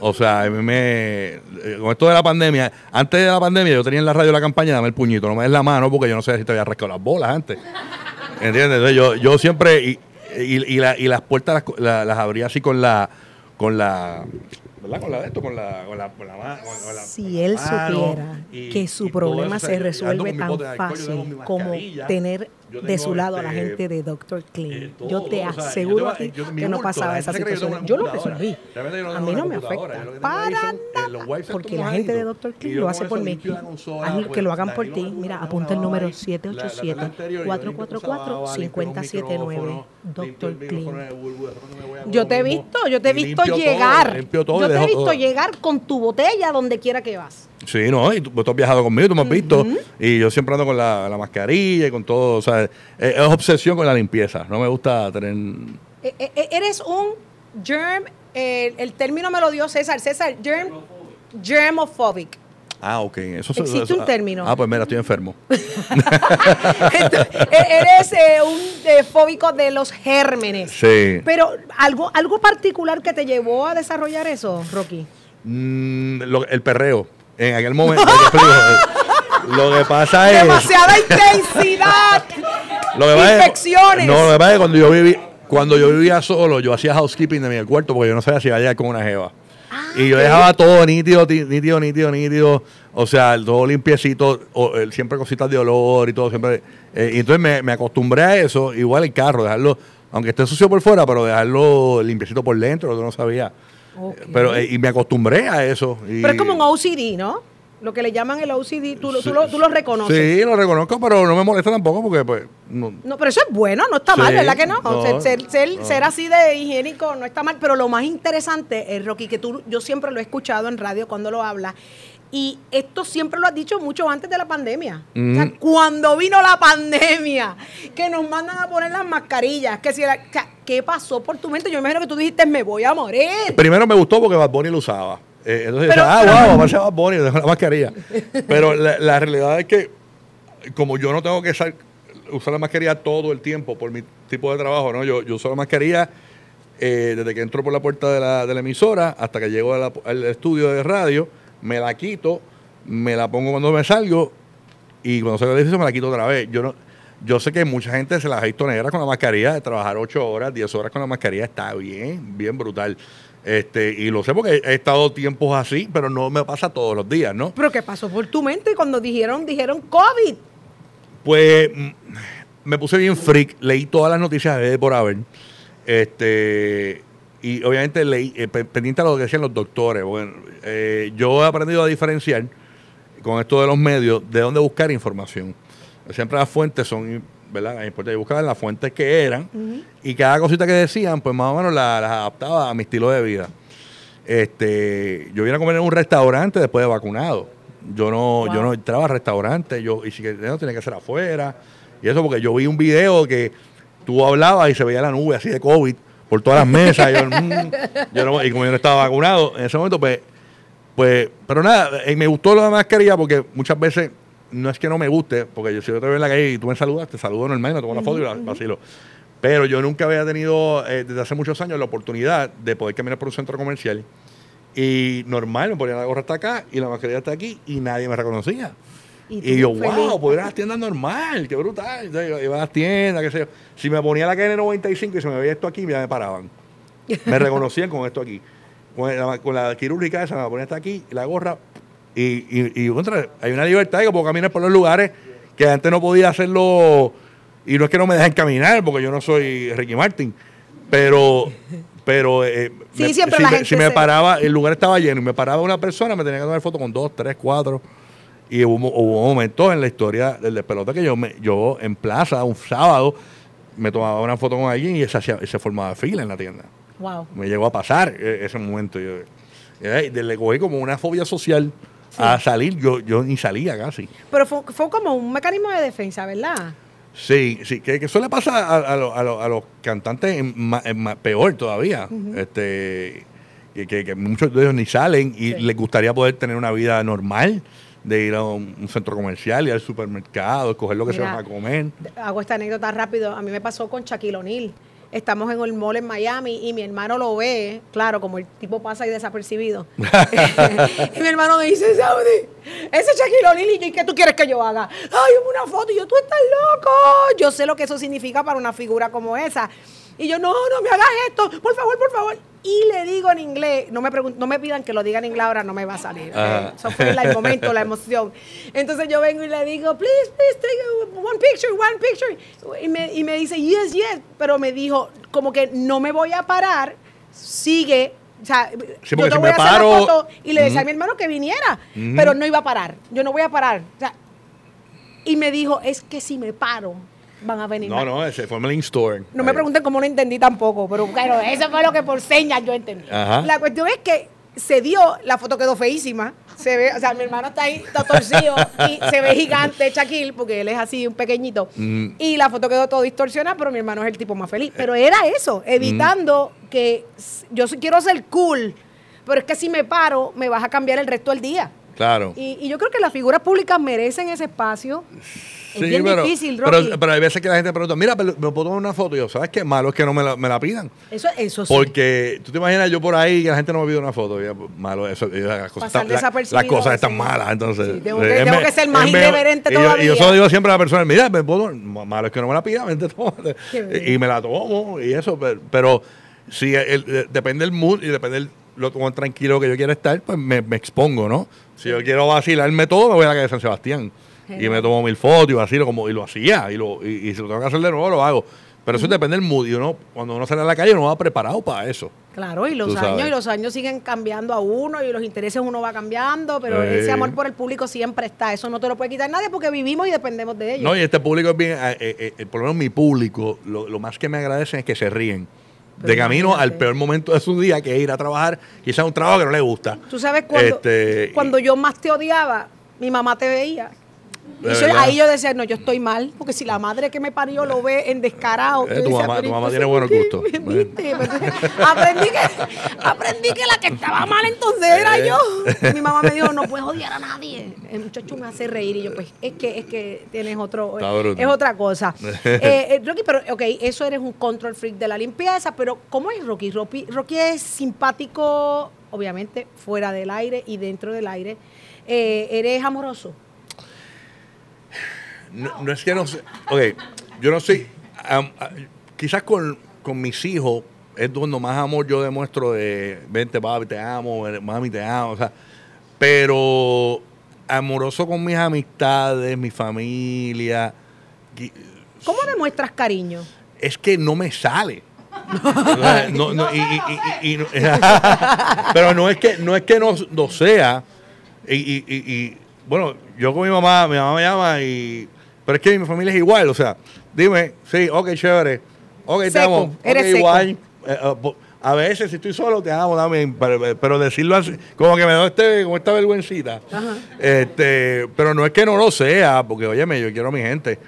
O sea, a mí me. eh, Con esto de la pandemia, antes de la pandemia, yo tenía en la radio la campaña dame el puñito, no me des la mano porque yo no sé si te había rascado las bolas antes. ¿Entiendes? Entonces yo, yo siempre. Y, y, y la- y las puertas las, las abría así con la. Con la. ¿Verdad? Con la de esto, con la. Con la, con la, ma- con- con la- Si él mano, supiera y- que su problema eso, se yo ando resuelve tan alcohol, fácil como tener yo de su lado a la este, gente de Dr. Clean. eh, todo, yo te o sea, aseguro a ti mi que no pasaba esa situación. Yo lo resolví. A mí no me afecta. Para nada. Porque la gente de. Dr. Clean lo hace por mí. pues, que lo hagan por ti. Mira, apunta el número lavaba ahí. La- la tarde anterior, yo limpio cosas, lavaba, limpio los 787-444-5079. micrófonos, limpio el Dr. Clean. Yo te he visto, yo te he visto llegar. Yo te he visto llegar con tu botella donde quiera que vas. Sí, no, y tú, tú has viajado conmigo, tú me has visto. Y yo siempre ando con la, la mascarilla y con todo. O sea, es, es obsesión con la limpieza. No me gusta tener. Eh, eh, eres un germ, eh, el término me lo dio César. César, germ, germophobic. Ah, ok. Eso, Existe eso- un término. Ah, pues mira, estoy enfermo. Entonces, e- Eres eh, un eh, fóbico de los gérmenes. Sí. Pero algo, algo particular que te llevó a desarrollar eso, Rocky. Mm, lo- el perreo. En aquel momento. te explico, eh, lo que pasa es. Demasiada intensidad. Lo que pasa es- Infecciones. no, lo que pasa es que cuando yo viví, cuando yo vivía solo, yo hacía housekeeping de mi cuarto porque yo no sabía si iba a llegar con una jeva. y yo dejaba todo nítido, ti- nítido, nítido, nítido. O sea, todo limpiecito, o, eh, siempre cositas de olor y todo, siempre. eh, y entonces me, me acostumbré a eso, igual el carro, dejarlo, aunque esté sucio por fuera, pero dejarlo limpiecito por dentro, lo que no sabía. Pero, eh, y me acostumbré a eso. y- Pero es como un OCD, ¿no? Lo que le llaman el OCD, tú, lo- tú, lo, tú lo reconoces. Sí, lo reconozco, pero no me molesta tampoco porque, pues, no, No, pero eso es bueno, no está mal, Sí, ¿verdad que no? no, ser, ser- ser- no. ser así de higiénico no está mal, pero lo más interesante es, Rocky, que tú, yo siempre lo he escuchado en radio cuando lo hablas, y esto siempre lo has dicho mucho antes de la pandemia. O sea, cuando vino la pandemia, que nos mandan a poner las mascarillas, que si o sea, ¿qué pasó por tu mente? Yo me imagino que tú dijiste, me voy a morir. Primero me gustó porque Bad Bunny lo usaba. Eh, entonces Pero- decía, ah, wow, parece Bad Bunny, dejo la mascarilla. Pero la, la realidad es que, como yo no tengo que sal- usar la mascarilla todo el tiempo por mi tipo de trabajo, ¿no? Yo, yo uso la mascarilla eh, desde que entro por la puerta de la, de la emisora hasta que llego a la- al estudio de radio, me la quito, me la pongo cuando me salgo y cuando salgo del edificio me la quito otra vez. Yo no, yo sé que mucha gente se la ha visto negra con la mascarilla, de trabajar 8 horas, 10 horas con la mascarilla está bien, bien brutal. Este, y lo sé porque he estado tiempos así, pero no me pasa todos los días, ¿no? Pero ¿qué pasó por tu mente cuando dijeron, dijeron COVID? Pues mm, me puse bien freak, leí todas las noticias de por haber. Este, y obviamente leí, eh, pe- pendiente a lo que decían los doctores. Bueno, eh, yo he aprendido a diferenciar con esto de los medios de dónde buscar información. Siempre las fuentes son, ¿verdad? Es importante. Yo buscaba las fuentes que eran y cada cosita que decían, pues más o menos la- las adaptaba a mi estilo de vida. Este, yo vine a comer en un restaurante después de vacunado. Yo no, yo no entraba a restaurantes, yo, y si no tenía que ser afuera. Y eso porque yo vi un video que tú hablabas y se veía la nube así de COVID por todas las mesas. y, yo, mm, yo no- y como yo no estaba vacunado, en ese momento, pues, pues, pero nada, eh, me gustó la mascarilla porque muchas veces no es que no me guste, porque yo si yo te veo en la calle y tú me saludas, te saludo normal, me tomo una foto y la vacilo. Pero yo nunca había tenido, eh, desde hace muchos años, la oportunidad de poder caminar por un centro comercial. Y normal, me ponía la gorra hasta acá y la mascarilla hasta aquí y nadie me reconocía. Y yo, feliz. wow, puedo ir a las tiendas normal, qué brutal. Entonces, iba a las tiendas, qué sé yo. Si me ponía la KN95 y se me veía esto aquí, ya me paraban. Me reconocían con esto aquí. Con la, con la quirúrgica esa, me la ponía hasta aquí, y la gorra. Y, y, y contra, hay una libertad que puedo caminar por los lugares que antes no podía hacerlo. Y no es que no me dejen caminar, porque yo no soy Ricky Martin. Pero, pero eh, Sí, siempre si, la me, gente si me paraba, el lugar estaba lleno y me paraba una persona, me tenía que tomar foto con dos, tres, cuatro. Y hubo, hubo momentos en la historia del despelote que yo, me, yo en plaza, un sábado, me tomaba una foto con alguien y se, hacía- se formaba fila en la tienda. Wow. Me llegó a pasar eh, ese momento. Yo, eh, le cogí como una fobia social a salir. Yo, yo ni salía casi. Pero fue, fue como un mecanismo de defensa, ¿verdad? Sí, sí, que, que eso le pasa a, a lo- a lo- a los cantantes en ma- en ma- peor todavía. este que, que- que muchos de ellos ni salen y Sí. les gustaría poder tener una vida normal, de ir a un, un centro comercial, ir al supermercado, escoger lo que se Mira, van a comer. Hago esta anécdota rápido. A mí me pasó con Shaquille O'Neal. Estamos en el mall en Miami y mi hermano lo ve, claro, como el tipo pasa ahí desapercibido. y mi hermano me dice, Saudi, ese Shaquille O'Neal, y yo, ¿y qué tú quieres que yo haga? Ay, una foto, y yo, tú estás loco. Yo sé lo que eso significa para una figura como esa. Y yo, no, no me hagas esto, por favor, por favor. Y le digo en inglés, no me no me pidan que lo diga en inglés ahora, no me va a salir. Eso fue el momento, la emoción. Entonces yo vengo y le digo, please, please, take one picture, one picture. Y me, y me dice, yes, yes. Pero me dijo, como que no me voy a parar, sigue. O sea, Sí, yo te si voy a hacer la foto. Y le decía a mi hermano que viniera, pero no iba a parar. Yo no voy a parar. O sea, y me dijo, es que si me paro, van a venir. No, más". no, ese fue el store. No me pregunten cómo no entendí tampoco, pero claro, eso fue lo que por señas yo entendí. Ajá. La cuestión es que se dio, la foto quedó feísima. Se ve, o sea, mi hermano está ahí todo torcido y se ve gigante Shaquille, porque él es así, un pequeñito. Mm. Y la foto quedó todo distorsionada, pero mi hermano es el tipo más feliz. Pero era eso, evitando que yo quiero ser cool, pero es que si me paro, me vas a cambiar el resto del día. Claro. Y, y yo creo que las figuras públicas merecen ese espacio. Es Sí, bien pero, difícil, pero, Rocky. pero hay veces que la gente pregunta, mira, pero me puedo tomar una foto. Y yo, ¿sabes qué? Malo es que no me la, me la pidan. eso, eso sí. Porque tú te imaginas yo por ahí que la gente no me pide una foto. Y, pues, malo, eso, y las, cosas están, la- desapercibido, las cosas están sí. malas. Entonces, Sí, tengo eh, que- es tengo me- que ser más irreverente y yo- Y yo todavía. solo digo siempre a la persona, mira, me puedo, malo es que no me la pida, vente, tómate. Y me la tomo y eso. Pero, pero si el- el- depende del mood y depende del lo cuán tranquilo que yo quiera estar, pues me, me expongo, ¿no? Si yo quiero vacilarme todo, me voy a la calle de San Sebastián. Y me tomo mil fotos y vacilo como, y lo hacía. Y, lo, y, y si lo tengo que hacer de nuevo, lo hago. Pero eso depende del mood. Y uno, cuando uno sale a la calle, uno va preparado para eso. Claro, y los años y los años siguen cambiando a uno y los intereses uno va cambiando, pero Sí. ese amor por el público siempre está. Eso no te lo puede quitar nadie porque vivimos y dependemos de ellos. No, y este público es bien, eh, eh, eh, por lo menos mi público, lo, lo más que me agradecen es que se ríen. Pero de camino imagínate. al peor momento de su día, que es ir a trabajar, quizás un trabajo que no le gusta. Tú sabes cuando, Este, cuando yo más te odiaba, mi mamá te veía. Y yo- ahí yo decía, no, yo estoy mal, porque si la madre que me parió lo ve en descarado. Eh, tu mamá- "Pero tu mamá entonces, tiene buenos gustos". Aprendí, que, aprendí que la que estaba mal entonces era Eh. yo. Mi mamá me dijo, no puedes odiar a nadie. El muchacho me hace reír y yo, pues, es que, es que tienes otro, bruto. es otra cosa. Eh, eh, Rocky, pero, ok, eso eres un control freak de la limpieza, pero ¿cómo es Rocky? Rocky, Rocky es simpático, obviamente, fuera del aire y dentro del aire. Eh, ¿Eres amoroso? No, no es que no sé. Ok, yo no sé. am- a- quizás con, con mis hijos es donde más amor yo demuestro de vente, papi, te amo, eh, mami, te amo. O sea, pero amoroso con mis amistades, mi familia. ¿Cómo demuestras cariño? es que no me sale. O sea, no- no, y- y- y- y no- pero no es que no es que no, no sea. Y, bueno, yo con mi mamá, mi mamá me llama y. Pero es que mi familia es igual, o sea, dime, sí, ok, chévere, ok, te Seco, amo, ok, eres seco. igual. Eh, eh, a veces, si estoy solo, te amo también, pero, pero decirlo así, como que me da este, como esta vergüencita. Este, pero no es que no lo sea, porque, óyeme, yo quiero a mi gente.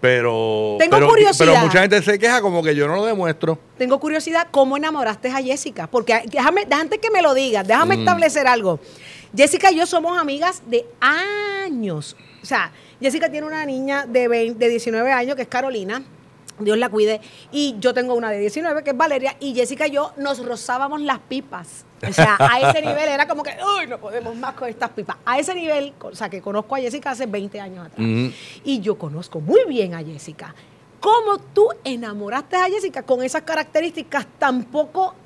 Pero, Tengo pero, curiosidad. pero mucha gente se queja como que yo no lo demuestro. Tengo curiosidad, ¿cómo enamoraste a Jessica? Porque déjame, antes que me lo digas, déjame establecer algo. Jessica y yo somos amigas de años. O sea, Jessica tiene una niña de, 20 de 19 años que es Carolina. Dios la cuide. Y yo tengo una de 19 que es Valeria. Y Jessica y yo nos rozábamos las pipas. O sea, a ese nivel era como que, uy, no podemos más con estas pipas. A ese nivel, o sea, que conozco a Jessica hace 20 años atrás. Y yo conozco muy bien a Jessica. ¿Cómo tú enamoraste a Jessica con esas características tan poco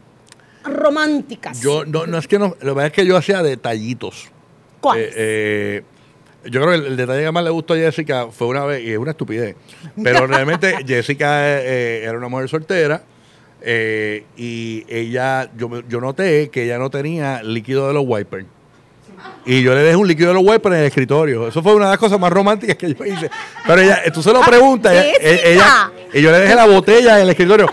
románticas? Yo, no, no es que no, lo que pasa es que yo hacía detallitos. ¿Cuáles? Eh, eh, yo creo que el, el detalle que más le gustó a Jessica fue una vez, y es una estupidez, pero realmente Jessica eh, era una mujer soltera eh, y ella, yo, yo noté que ella no tenía líquido de los wipers. Y yo le dejé un líquido de los wipers en el escritorio. Eso fue una de las cosas más románticas que yo hice. Pero ella, tú se lo preguntas, ella, ella- y yo le dejé la botella en el escritorio.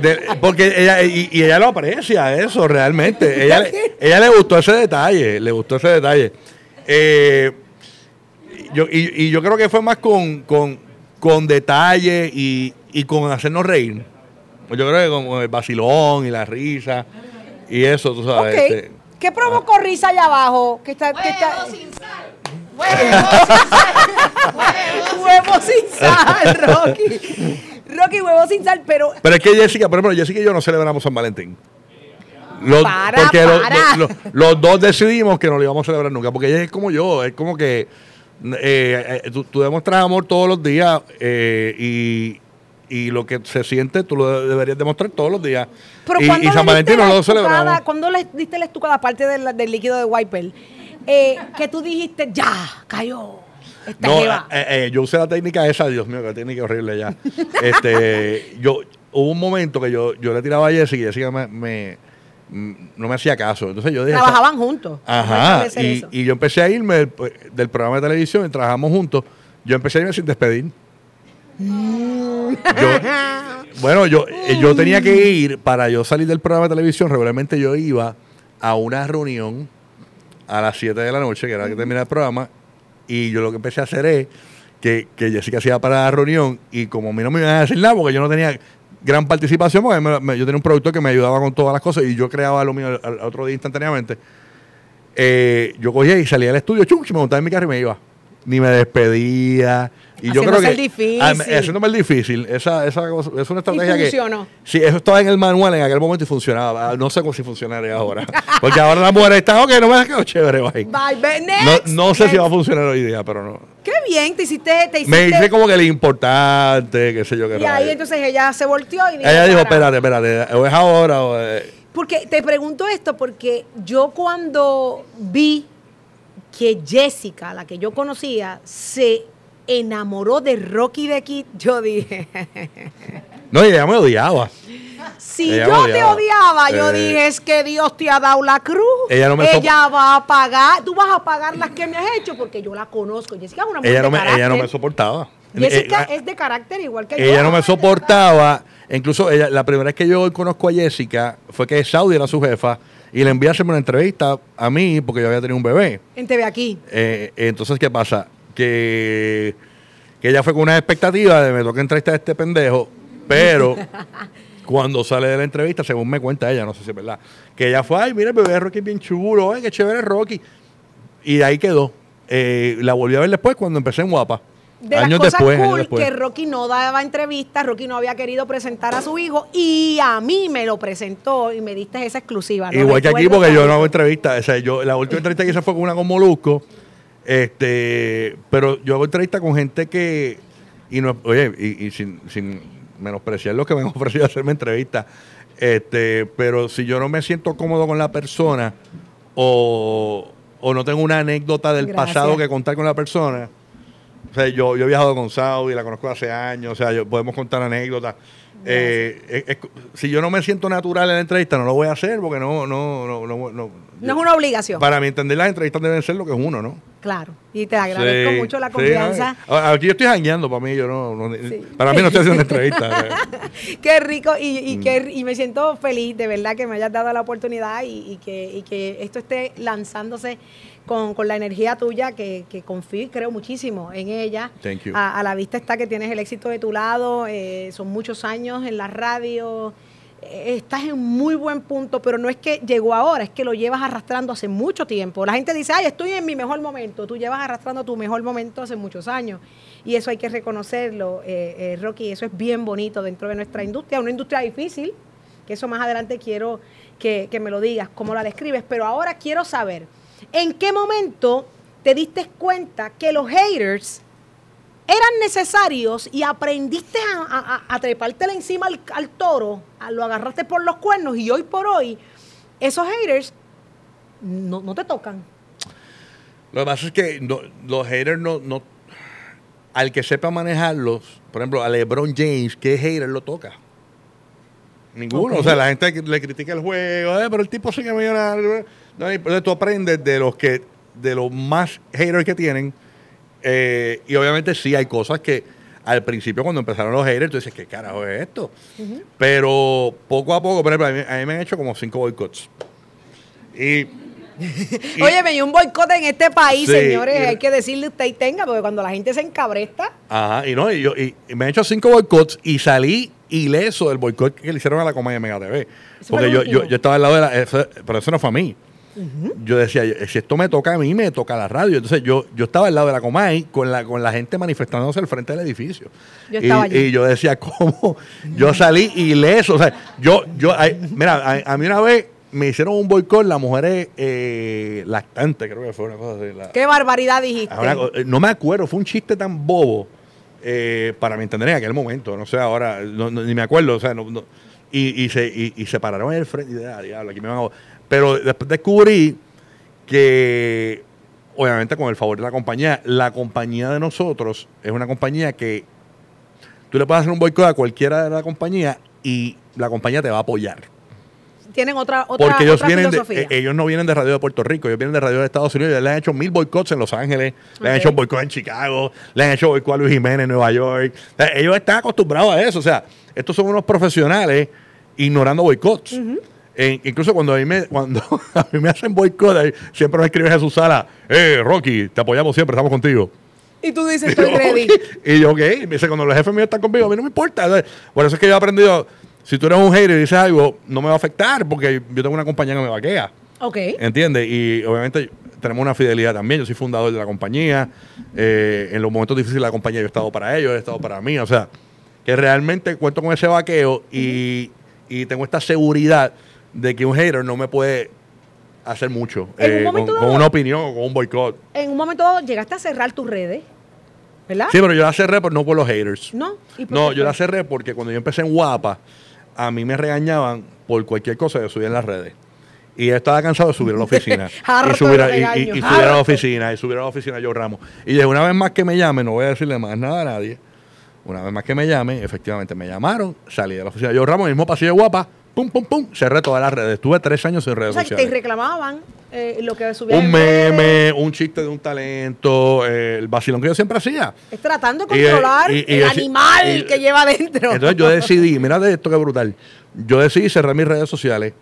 De- porque ella, y, y ella lo aprecia eso realmente. Ella, le- ella le gustó ese detalle, le gustó ese detalle. Eh, yo, y, y yo creo que fue más con, con, con detalle y, y con hacernos reír. Yo creo que con el vacilón y la risa y eso, tú sabes. Este, ¿Qué provocó risa allá abajo? ¿Qué está, qué está- Huevo sin sal. Huevo sin sal. Huevo sin sal, Rocky. Rocky, huevo sin sal, pero Pero es que Jessica, por ejemplo, Jessica y yo no celebramos San Valentín. Los, Para, porque los- los- los dos decidimos que no lo íbamos a celebrar nunca. Porque ella es como yo, es como que eh, eh, tú, tú demuestras amor todos los días eh, y, y lo que se siente tú lo de- deberías demostrar todos los días. Pero y, cuando y le San Valentín no lo celebramos. cuando le diste la estucada aparte del, del líquido de wiper, eh, que tú dijiste, ya, cayó. Esta No, jeva". eh, eh, yo usé la técnica esa, Dios mío, que técnica horrible ya. este, yo, hubo un momento que yo, yo le tiraba a Jessica y Jessica me, me- no me hacía caso. Entonces yo dije, Trabajaban juntos. Ajá, y, yo empecé a irme del, del programa de televisión y trabajamos juntos. Yo empecé a irme sin despedir. Yo- bueno, yo, eh, yo tenía que ir, para yo salir del programa de televisión, regularmente yo iba a una reunión a las 7 de la noche, que era la que terminaba el programa, y yo lo que empecé a hacer es que, que Jessica se iba para la reunión y como a mí no me iban a decir nada, porque yo no tenía gran participación, porque me- yo tenía un productor que me ayudaba con todas las cosas y yo creaba lo mío al, al otro día instantáneamente. eh, yo cogía y salía del estudio, chum, me montaba en mi carro y me iba. Ni me despedía. Y yo creo que. el difícil. Me- haciéndome el difícil. Esa, esa cosa- es una estrategia que. funcionó. Sí, eso estaba en el manual en aquel momento y funcionaba. Ah, No sé cómo si funcionaría ahora. Porque ahora las mujeres están, ok, no me has quedado chévere, bye. Bye, No, no sé si va a funcionar hoy día, pero no. Qué bien, te hiciste, te hiciste. Me hice como que lo importante, qué sé yo qué y ahí entonces ella se volteó y dijo, Ella dijo, espérate, espérate, o es ahora o es... Porque te pregunto esto porque yo cuando vi que Jessica, la que yo conocía, se enamoró de Rocky de Kid, yo dije, No, y ella me odiaba. si Ella yo te odiaba. yo Eh. dije, es que Dios te ha dado la cruz. Ella no me Ella va a pagar, tú vas a pagar las que me has hecho porque yo la conozco. Jessica es una mujer Ella no, de me, ella no me soportaba. Jessica Eh, es de carácter igual que yo. ella no me soportaba. Incluso ella, la primera vez que yo conozco a Jessica fue que Saudi era su jefa y le envió a hacerme una entrevista a mí porque yo había tenido un bebé. En TV aquí. Eh, entonces, ¿qué pasa? Que, que ella fue con una expectativa de me toca entrevistar a este pendejo, pero cuando sale de la entrevista, según me cuenta ella, no sé si es verdad, que ella fue, ay, mira, el bebé Rocky es bien chulo, ay, qué chévere Rocky. Y de ahí quedó. Eh, la volví a ver después cuando empecé en Guapa. De años las cosas después, años cool después. que Rocky no daba entrevistas, Rocky no había querido presentar a su hijo y a mí me lo presentó y me diste esa exclusiva. ¿no? Igual que aquí, porque yo no hago entrevistas. O sea, yo, la última entrevista que hice fue con una con Molusco. Este, pero yo hago entrevistas con gente que. Y no, oye, y, y sin, sin menospreciar lo que me han ofrecido hacerme entrevistas. Este, pero si yo no me siento cómodo con la persona o, o no tengo una anécdota del Gracias. pasado que contar con la persona. O sea, yo, yo he viajado con Saudi, la conozco hace años, o sea, yo, podemos contar anécdotas. Eh, es- es- si yo no me siento natural en la entrevista, no lo voy a hacer porque no, no, no, no, no. No es una obligación. Para mí entender, las entrevistas deben ser lo que es uno, ¿no? Claro. Y te agradezco Sí, mucho la confianza. eh, Aquí yo estoy jangueando, para mí, yo no, no- Sí. para mí no estoy haciendo una entrevista. eh. Qué rico y, Mm. y, qué- y me siento feliz de verdad que me hayas dado la oportunidad y, y que, y que esto esté lanzándose con, con la energía tuya, que, que confío y creo muchísimo en ella. Thank you. A, a la vista está que tienes el éxito de tu lado, eh, son muchos años en la radio, estás en muy buen punto, pero no es que llegó ahora, es que lo llevas arrastrando hace mucho tiempo. La gente dice, ay, estoy en mi mejor momento, tú llevas arrastrando tu mejor momento hace muchos años. Y eso hay que reconocerlo, eh, eh, Rocky, eso es bien bonito dentro de nuestra industria, una industria difícil, que eso más adelante quiero que, que me lo digas, cómo la describes, pero ahora quiero saber, ¿en qué momento te diste cuenta que los haters eran necesarios y aprendiste a, a, a- trepártela encima al, al toro, a- lo agarraste por los cuernos y hoy por hoy esos haters no, no te tocan. Lo que pasa es que no- los haters no, no. Al que sepa manejarlos, por ejemplo, a LeBron James, ¿qué hater lo toca? Ninguno. O sea, la gente le critica el juego, "Eh, pero el tipo sigue millonario. No, tú aprendes de los que, de los más haters que tienen. Eh, y obviamente sí hay cosas que al principio cuando empezaron los haters, tú dices, ¿qué carajo es esto? Pero poco a poco, por ejemplo, a mí, a mí me han hecho como cinco boicots. Y, y- Oye, me dio un boicot en este país, Sí, señores, y- hay que decirle usted y tenga, porque cuando la gente se encabresta, Ajá, y no, y, yo, y, y me han hecho cinco boicots y salí ileso del boicot que le hicieron a la comedia Mega TV. Porque yo, yo, yo estaba al lado de la. eso- pero eso no fue a mí. Yo decía, si esto me toca a mí, me toca la radio. Entonces yo, yo estaba al lado de la Comay con la, con la gente manifestándose al frente del edificio. Yo y, estaba allí. y yo decía, ¿cómo? Yo salí ileso. O sea, yo, yo, ay, mira, a, a mí una vez me hicieron un boicot las mujeres eh, lactantes, creo que fue una cosa así. la- qué barbaridad dijiste. Una eh, no me acuerdo, fue un chiste tan bobo eh, para mi entender en aquel momento. No sé, ahora no- no- ni me acuerdo. O sea, no- y, y se, y, y se pararon en el frente. Y dije, "Ah, diablo, aquí me van a-". Pero después descubrí que, obviamente, con el favor de la compañía, la compañía de nosotros es una compañía que tú le puedes hacer un boicot a cualquiera de la compañía y la compañía te va a apoyar. Tienen otra, otra, Porque ellos otra vienen de, eh, ellos no vienen de radio de Puerto Rico, ellos vienen de radio de Estados Unidos. Le han hecho mil boicots en Los Ángeles, le han hecho boicot en Chicago, le han hecho boicot a Luis Jiménez en Nueva York. Ellos están acostumbrados a eso. O sea, estos son unos profesionales ignorando boicots. Eh, incluso cuando a mí me, cuando a mí me hacen boicot, siempre me escribe Jesús Sala, eh, Rocky, te apoyamos siempre, estamos contigo. y tú dices, estoy ready. y yo, ok. Me dice, cuando los jefes míos están conmigo, a mí no me importa. Por eso es que yo he aprendido, si tú eres un hater y dices algo, no me va a afectar porque yo tengo una compañía que me vaquea. Ok. ¿Entiendes? Y obviamente tenemos una fidelidad también. Yo soy fundador de la compañía. Eh, en los momentos difíciles de la compañía yo he estado para ellos, he estado para mí. O sea, que realmente cuento con ese vaqueo y, y tengo esta seguridad de que un hater no me puede hacer mucho un eh, con, una opinión o con un boicot. En un momento dado llegaste a cerrar tus redes, ¿verdad? Sí, pero yo la cerré, pero no por los haters. ¿No? ¿Y por No, qué yo la cerré porque cuando yo empecé en Guapa, a mí me regañaban por cualquier cosa que subía en las redes. Y yo estaba cansado de subir a la oficina. Y, subir a, y- regaño, y- y subir a la oficina, y subir a la oficina yo Ramos. Y dije, una vez más que me llame, no voy a decirle más nada a nadie. Una vez más que me llame, efectivamente me llamaron, salí de la oficina yo Ramos, el mismo pasillo de Guapa, pum, pum, pum, cerré todas las redes. Estuve tres años sin O redes sea, que te sociales. reclamaban eh, lo que subías Un en redes. meme, un chiste de un talento, eh, el vacilón que yo siempre hacía. Es tratando de eh, controlar y- y el animal que lleva adentro. Entonces yo decidí, mira de esto que brutal. Yo decidí cerrar mis redes sociales.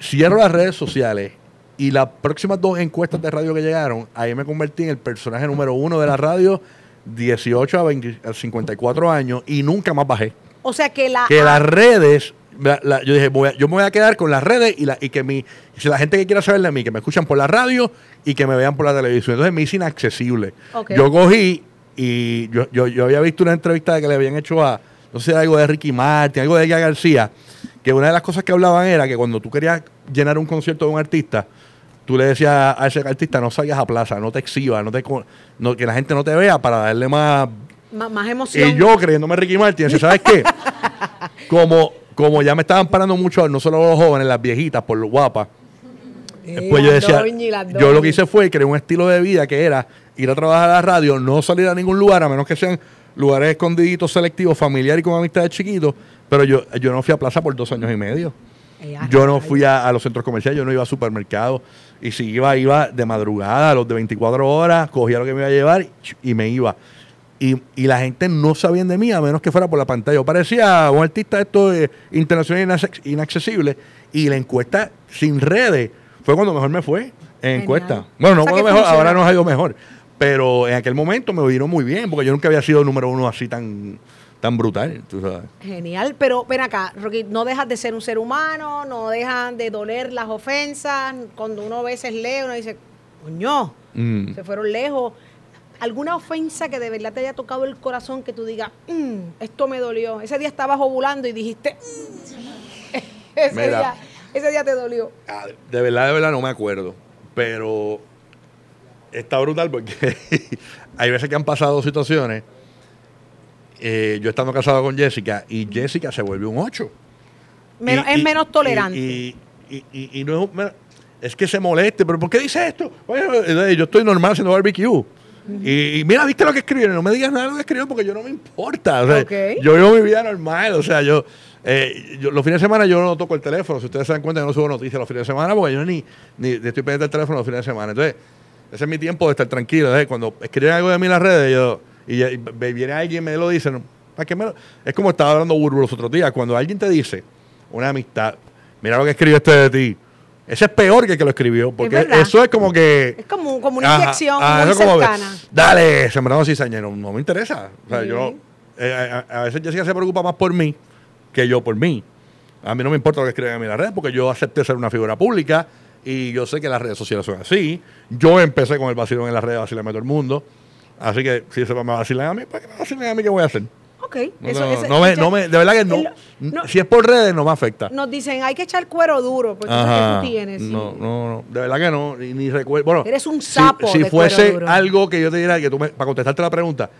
Cierro las redes sociales y las próximas dos encuestas de radio que llegaron, ahí me convertí en el personaje número uno de la radio, 18 a, 20 a 54 años y nunca más bajé. o sea que la... Que las redes, la- la- yo dije, voy a- yo me voy a quedar con las redes y, la, y que mi, si la gente que quiera saber de mí, que me escuchan por la radio y que me vean por la televisión. Entonces me hice inaccesible. Yo cogí y yo, yo, yo había visto una entrevista que le habían hecho a, no sé, algo de Ricky Martin, algo de Edgar García, que una de las cosas que hablaban era que cuando tú querías llenar un concierto de un artista, tú le decías a ese artista, no salgas a plaza, no te exhibas, no te, co- no, que la gente no te vea para darle más más emoción. y yo creyéndome Ricky Martin, ¿sabes qué? como, como ya me estaban parando mucho, no solo los jóvenes, las viejitas, por lo guapas. Pues yo decía, yo lo que hice fue crear un estilo de vida que era ir a trabajar a la radio, no salir a ningún lugar, a menos que sean lugares escondiditos, selectivos, familiares y con amistades chiquitos. Pero yo, yo no fui a plaza por dos años y medio. Eh, Yo no fui a, a los centros comerciales, yo no iba a supermercados. Y si iba, iba de madrugada, a los de 24 horas, cogía lo que me iba a llevar y me iba. Y, y la gente no sabía de mí a menos que fuera por la pantalla. Yo parecía un artista de esto eh, internacional inac- inaccesible. Y la encuesta sin redes fue cuando mejor me fue en Genial. encuesta. Bueno, no O sea cuando que mejor, ahora nos ha ido mejor. Pero en aquel momento me vino muy bien, porque yo nunca había sido número uno así tan, tan brutal. tú sabes. Genial, pero ven acá, Rocky, no dejas de ser un ser humano, no dejan de doler las ofensas. Cuando uno a veces lee, uno dice, coño, Mm. se fueron lejos. ¿Alguna ofensa que de verdad te haya tocado el corazón que tú digas, "Mm, esto me dolió? Ese día estabas ovulando y dijiste, "Mm". ese, Mira. día, ese día te dolió. Ah, De verdad, de verdad no me acuerdo. Pero está brutal porque hay veces que han pasado situaciones. eh, yo estando casado con Jessica y Jessica se vuelve un 8. Menos- Y- es y- menos tolerante. Y, y- no es, un- es que se moleste, pero ¿por qué dice esto? Bueno, eh, yo estoy normal haciendo barbecue. Y, y mira, ¿viste lo que escribieron? No me digas nada de lo que escribieron porque yo no me importa. O sea. Yo vivo mi vida normal. O sea, yo, eh, yo- los fines de semana yo no toco el teléfono. Si ustedes se dan cuenta, yo no subo noticias los fines de semana porque yo ni, ni estoy pendiente del teléfono los fines de semana. Entonces, ese es mi tiempo de estar tranquilo. ¿eh? Cuando escriben algo de mí en las redes, yo, y, viene alguien y me lo dice, ¿para qué me lo-? Es como estaba hablando Burbu los otros días. Cuando alguien te dice, una amistad, mira lo que escribió este de ti. Ese es peor que el que lo escribió, porque eso es como que... Es como, como una inyección ajá, muy eso como cercana. Dale, sembrando cizaña. No, no me interesa. O sea, Sí. yo, eh, a, a veces Jessica se preocupa más por mí que yo por mí. A mí no me importa lo que escriben en mi red porque yo acepté ser una figura pública y yo sé que las redes sociales son así. Yo empecé con el vacilón en las redes, vacilarme a todo el mundo. Así que si se me vacilan a mí, pues que me vacilen a mí, ¿qué voy a hacer? Ok. No, eso- no, ese- no me, no me- de verdad que no, Si es por redes, no me afecta. Nos dicen, hay que echar cuero duro, porque eso Ajá. tú tienes. No, no, no. De verdad que no. Ni, ni recuerdo. Bueno, Eres un sapo Si, de fuese cuero duro. algo que yo te diera, que tú me, para contestarte la pregunta,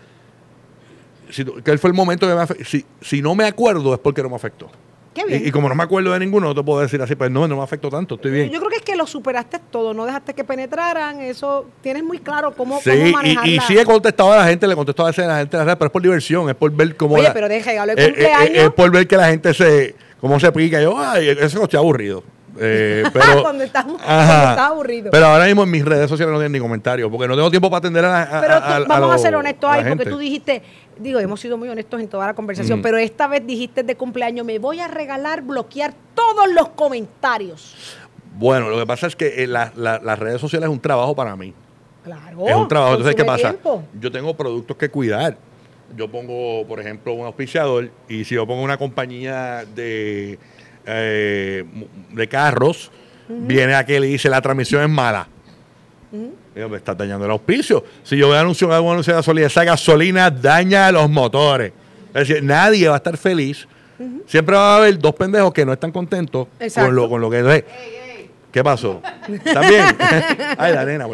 si que él fue el momento que me afectó. Si, si no me acuerdo, es porque no me afectó. Qué bien. Y, y como no me acuerdo de ninguno, no te puedo decir así, pues no, no me afectó tanto, estoy bien. Yo creo que es que lo superaste todo, no dejaste que penetraran, eso tienes muy claro cómo, Sí, cómo y, manejarla. y sí he contestado a la gente, le contesto a veces a la gente pero es por diversión, es por ver cómo. Oye, la- pero deja, regalo eh, de eh, cumpleaños. eh, es por ver que la gente se. cómo se pica. Yo, ay, eso estoy aburrido. Eh, pero, Cuando estás- cuando Ajá. estás aburrido. Pero ahora mismo en mis redes sociales no tienen ni comentarios, porque no tengo tiempo para atender a la a- Pero a- tú- a- vamos a, ser honestos ahí, porque tú dijiste, digo, hemos sido muy honestos en toda la conversación, Mm. pero esta vez dijiste de cumpleaños, me voy a regalar, bloquear todos los comentarios. Bueno, lo que pasa es que eh, la- la- las redes sociales es un trabajo para mí. Claro. es un trabajo. Entonces, ¿qué pasa? tiempo. Yo tengo productos que cuidar. Yo pongo, por ejemplo, un auspiciador y si yo pongo una compañía de, eh, de carros, Viene aquel y dice, la transmisión es mala. Digo, me está dañando el auspicio. Si yo voy a anunciar un anuncio de gasolina, esa gasolina daña los motores. Es decir, nadie va a estar feliz. Siempre va a haber dos pendejos que no están contentos Exacto. con lo, con lo que es. ¿Qué pasó? ¿Están bien? Ay, la nena.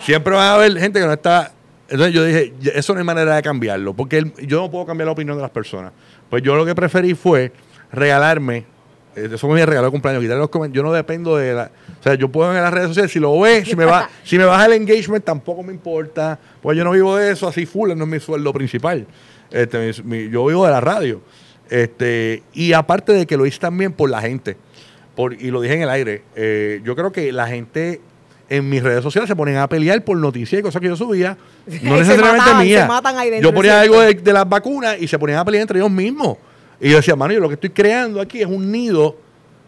Siempre va a haber gente que no está. Entonces yo dije, eso no hay manera de cambiarlo, porque el- yo no puedo cambiar la opinión de las personas. Pues yo lo que preferí fue regalarme, eh, eso mi regalo de cumpleaños, quitar los comentarios. Yo no dependo de la. O sea, yo puedo en las redes sociales, si lo ves, si me, va, si me baja el engagement, tampoco me importa, pues yo no vivo de eso así full, no es mi sueldo principal. Este, mi- mi- yo vivo de la radio. Este, y aparte de que lo hice también por la gente, por, y lo dije en el aire, eh, yo creo que la gente en mis redes sociales se ponen a pelear por noticias y cosas que yo subía, no necesariamente matan dentro, Yo ponía algo de, de las vacunas y se ponían a pelear entre ellos mismos. Y yo decía, mano, yo lo que estoy creando aquí es un nido,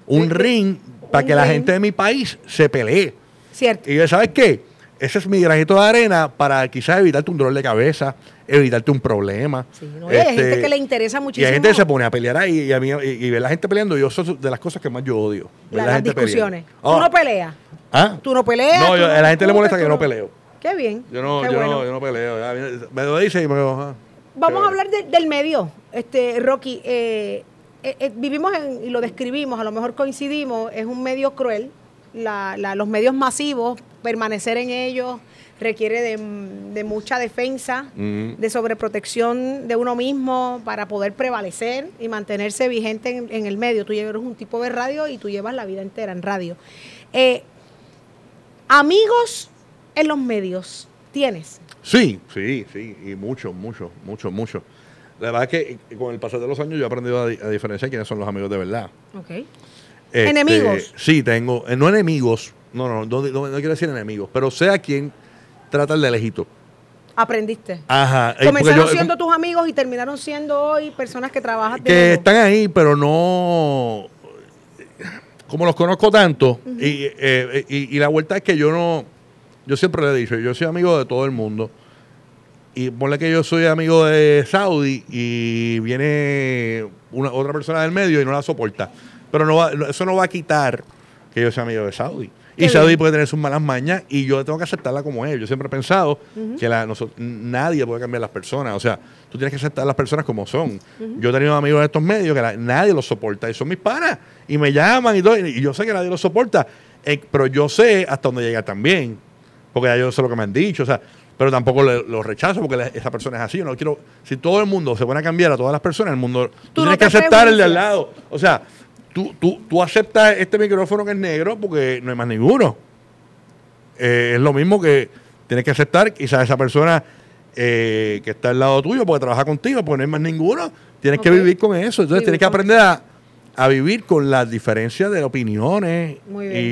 un Sí, ring, para que la gente de mi país se pelee. Cierto. Y yo, ¿sabes qué? Ese es mi granito de arena para quizás evitarte un dolor de cabeza, evitarte un problema. Sí, no, y hay Este, gente que le interesa Y muchísimo. hay gente que se pone a pelear ahí y, a mí, y, y ver la gente peleando. Yo, eso es de las cosas que más yo odio. La- la las gente discusiones. peleando. Tú Ah. no peleas. ¿Ah? Tú no peleas. No, a la gente le molesta que yo no peleo. Qué bien. Yo no, qué yo, bueno. no, yo no peleo. ya, Me lo dice y me lo. ah, Vamos a hablar de- del medio, este Rocky. eh, eh, eh, vivimos en- y lo describimos, a lo mejor coincidimos, es un medio cruel. La- la- los medios masivos, permanecer en ellos requiere de, de mucha defensa, de sobreprotección de uno mismo para poder prevalecer y mantenerse vigente en, en el medio. Tú eres un tipo de radio y tú llevas la vida entera en radio. Eh, amigos en los medios, ¿tienes? Sí, sí, sí, y mucho, mucho, mucho, mucho. La verdad es que eh, con el pasar de los años yo he aprendido a, di- a diferenciar quiénes son los amigos de verdad. Ok. Este, ¿Enemigos? Sí, tengo. eh, no enemigos, no, no, no, no, no quiero decir enemigos, pero sé a quién tratar de lejito. Aprendiste. Ajá. eh, Comenzaron yo- siendo tus amigos y terminaron siendo hoy personas que trabajan de que están ahí, pero no. Como los conozco tanto, y, eh, y, y la vuelta es que yo no. Yo siempre le he dicho, yo soy amigo de todo el mundo. Y ponle que yo soy amigo de Saudi y viene una, otra persona del medio y no la soporta. Pero no va- eso no va a quitar que yo sea amigo de Saudi. Qué Y Saudi puede tener sus malas mañas y yo tengo que aceptarla como es. Yo siempre he pensado que la, nadie puede cambiar las personas. O sea, tú tienes que aceptar las personas como son. Yo he tenido amigos de estos medios que la- nadie los soporta y son mis panas. Y me llaman y todo. Y yo sé que nadie los soporta. Eh, pero yo sé hasta dónde llega también. Porque ya yo sé lo que me han dicho. O sea, pero tampoco le- lo rechazo porque la- esa persona es así. Yo no quiero. Si todo el mundo se pone a cambiar a todas las personas, el mundo. Tú, tienes que aceptar el de al lado. O sea, tú, tú, tú aceptas este micrófono que es negro porque no hay más ninguno. Eh, es lo mismo que tienes que aceptar quizás esa persona eh, que está al lado tuyo porque trabaja contigo, porque no hay más ninguno. Tienes que vivir con eso. Entonces tienes que aprender a, a vivir con las diferencias de opiniones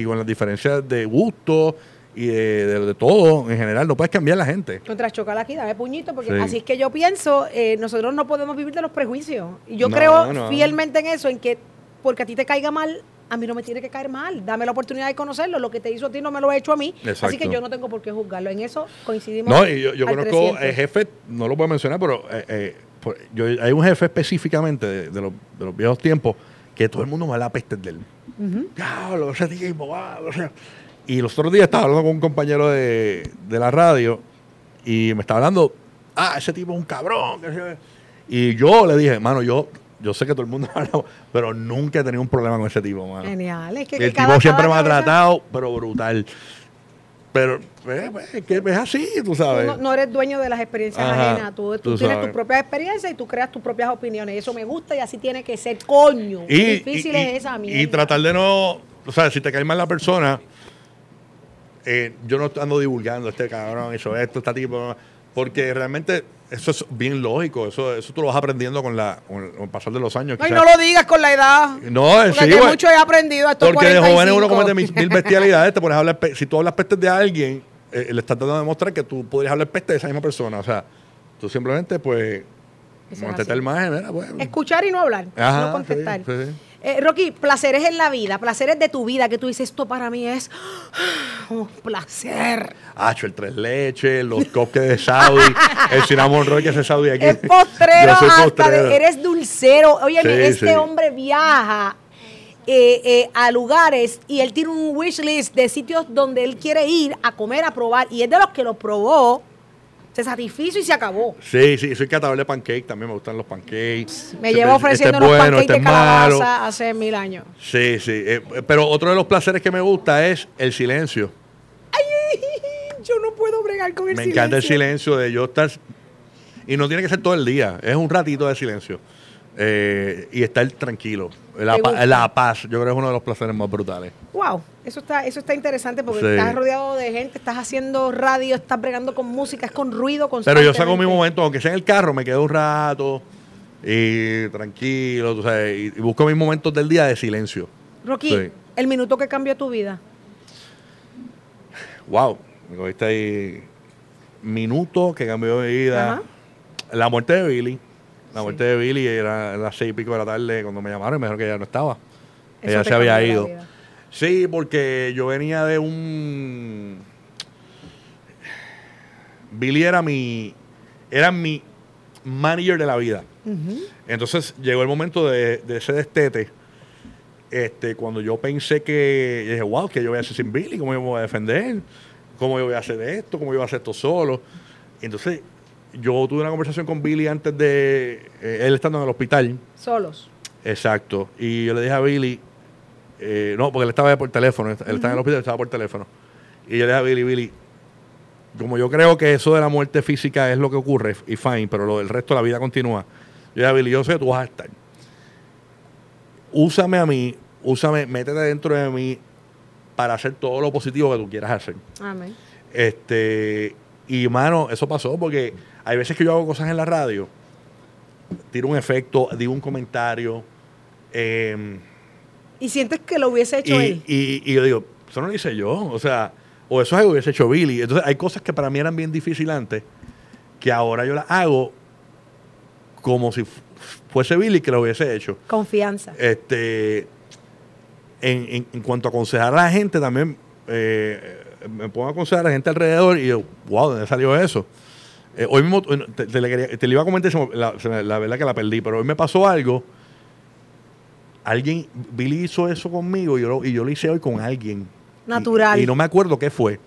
y con las diferencias de gusto y de, de- de todo en general. No puedes cambiar la gente. Contra chocar aquí, dame puñito, porque Sí. así es que yo pienso, eh, nosotros no podemos vivir de los prejuicios. Y yo No, creo no. fielmente en eso, en que porque a ti te caiga mal, a mí no me tiene que caer mal. Dame la oportunidad de conocerlo. Lo que te hizo a ti no me lo ha hecho a mí. Así que yo no tengo por qué juzgarlo. En eso coincidimos. No, y yo, yo al conozco 300. el jefe, no lo puedo mencionar, pero eh, eh, por- yo, hay un jefe específicamente de, de los, de los viejos tiempos que todo el mundo me la peste de él. Diablo, ese tipo, wow, o sea. Y los otros días estaba hablando con un compañero de, de la radio y me estaba hablando, ah, ese tipo es un cabrón. Y yo le dije, mano, yo, yo sé que todo el mundo habla, pero nunca he tenido un problema con ese tipo, mano. Genial. Es que, el que cada- tipo siempre me ha tratado, pero brutal. Pero eh, pues, es que es así, tú Tú sabes. no, no eres dueño de las experiencias Ajá, ajenas. Tú, tú tú tienes sabes. tus propias experiencias y tú creas tus propias opiniones. Y eso me gusta y así tiene que ser. Coño. y, difícil y- es esa mierda. y tratar de no, o sea, si te cae mal la persona, eh, yo no ando divulgando este cabrón hizo esto, este tipo, porque realmente eso es bien lógico, eso, eso tú lo vas aprendiendo con la con el, el pasar de los años. Ay, quizás. no lo digas con la edad. No, Porque sí, que güey. mucho he aprendido a Porque de 45. jóvenes uno comete mil, mil bestialidades, te pones a hablar, si tú hablas peste de alguien, eh, le estás tratando de demostrar que tú podrías hablar peste de esa misma persona, o sea, tú simplemente pues es al margen, pues. Escuchar y no hablar, Ajá, no contestar. sí, sí. Eh, Rocky, placeres en la vida, placeres de tu vida, que tú dices, esto para mí es un placer. Hacho, el tres leches, los cupcakes de Saudi, el cinnamon roll que hace Saudi aquí. Es postrero hasta postrero. de- eres dulcero. Oye, Sí, este sí. hombre viaja eh, eh, a lugares y él tiene un wish list de sitios donde él quiere ir a comer, a probar. Y es de los que lo probó, se satisfizo y se acabó. Sí, sí, soy catador de pancake, también me gustan los pancakes. Me Este- llevo este ofreciendo es unos bueno, pancakes este de es malo. calabaza hace mil años. Sí, sí. eh, pero otro de los placeres que me gusta es el silencio. Yo no puedo bregar con el me silencio. encanta el silencio de yo estar. Y no tiene que ser todo el día, es un ratito de silencio. Eh, y estar tranquilo. La, paz, yo creo que es uno de los placeres más brutales. Wow, eso está, eso está interesante porque Sí. estás rodeado de gente, estás haciendo radio, estás bregando con música, es con ruido Pero constantemente. yo saco mi momento, aunque sea en el carro, me quedo un rato y tranquilo, tú sabes, y, y busco mis momentos del día de silencio. Rocky, Sí. el minuto que cambió tu vida. Wow, me cogiste ahí minuto que cambió mi vida. Ajá. La muerte de Billy. La Sí. muerte de Billy era a las seis y pico de la tarde cuando me llamaron y me dijeron que ella no estaba. Eso ella se había ido. Sí, porque yo venía de un. Billy era mi. Era mi manager de la vida. Entonces llegó el momento de, de ese destete. Este, cuando yo pensé que. yo dije, wow, ¿qué yo voy a hacer sin Billy? ¿Cómo yo me voy a defender? ¿Cómo yo voy a hacer esto? ¿Cómo yo voy a hacer esto solo? Entonces yo tuve una conversación con Billy antes de. eh, él estando en el hospital. Solos. Exacto. Y yo le dije a Billy, eh, no, porque él estaba por teléfono, él estaba en el hospital, estaba por teléfono. Y yo le dije a Billy, Billy, como yo creo que eso de la muerte física es lo que ocurre, y fine, pero lo del resto de la vida continúa. Yo le dije a Billy, yo sé que tú vas a estar. Úsame a mí, úsame, métete dentro de mí para hacer todo lo positivo que tú quieras hacer. Amén. Este, y mano, eso pasó porque hay veces que yo hago cosas en la radio, tiro un efecto, digo un comentario, eh, Y sientes que lo hubiese hecho y, él. y- y yo digo, eso no lo hice yo, o sea, o eso es algo que hubiese hecho Billy. Entonces hay cosas que para mí eran bien difíciles antes, que ahora yo las hago como si fu- fuese Billy que lo hubiese hecho. Confianza. Este, en, en- en cuanto a aconsejar a la gente, también eh, me pongo a aconsejar a la gente alrededor y yo, wow, ¿de dónde salió eso? Eh, hoy mismo te, te le quería- te le iba a comentar, la, verdad que la perdí, pero hoy me pasó algo. Alguien, Billy hizo eso conmigo y yo, lo- y yo lo hice hoy con alguien. Natural. Y, no me acuerdo qué fue.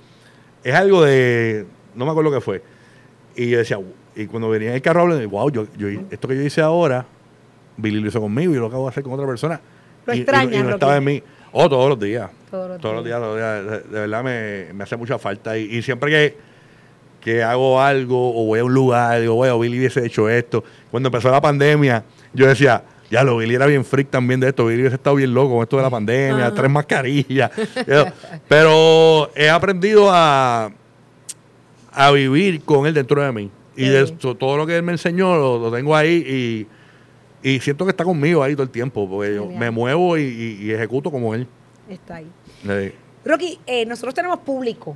Es algo de. No me acuerdo qué fue. Y yo decía, y cuando venía en el carro, hablando, wow, yo, yo, esto que yo hice ahora, Billy lo hizo conmigo y yo lo acabo de hacer con otra persona. Lo y, y- extrañas, y no estaba en mí. Oh, todos los días. Todos los Todos los días. días, todos los días. De, de verdad me, me hace mucha falta. Y, y siempre que, que hago algo o voy a un lugar, digo, bueno, Billy hubiese hecho esto. Cuando empezó la pandemia, yo decía, ya lo Billy era bien freak también de esto. Billy hubiese estado bien loco con esto de la pandemia, Ajá. tres mascarillas. Pero he aprendido a, a vivir con él dentro de mí. Y de esto, todo lo que él me enseñó lo, lo tengo ahí y, y siento que está conmigo ahí todo el tiempo, porque yo me muevo y, y- y ejecuto como él. Está ahí. Rocky, eh, nosotros tenemos público.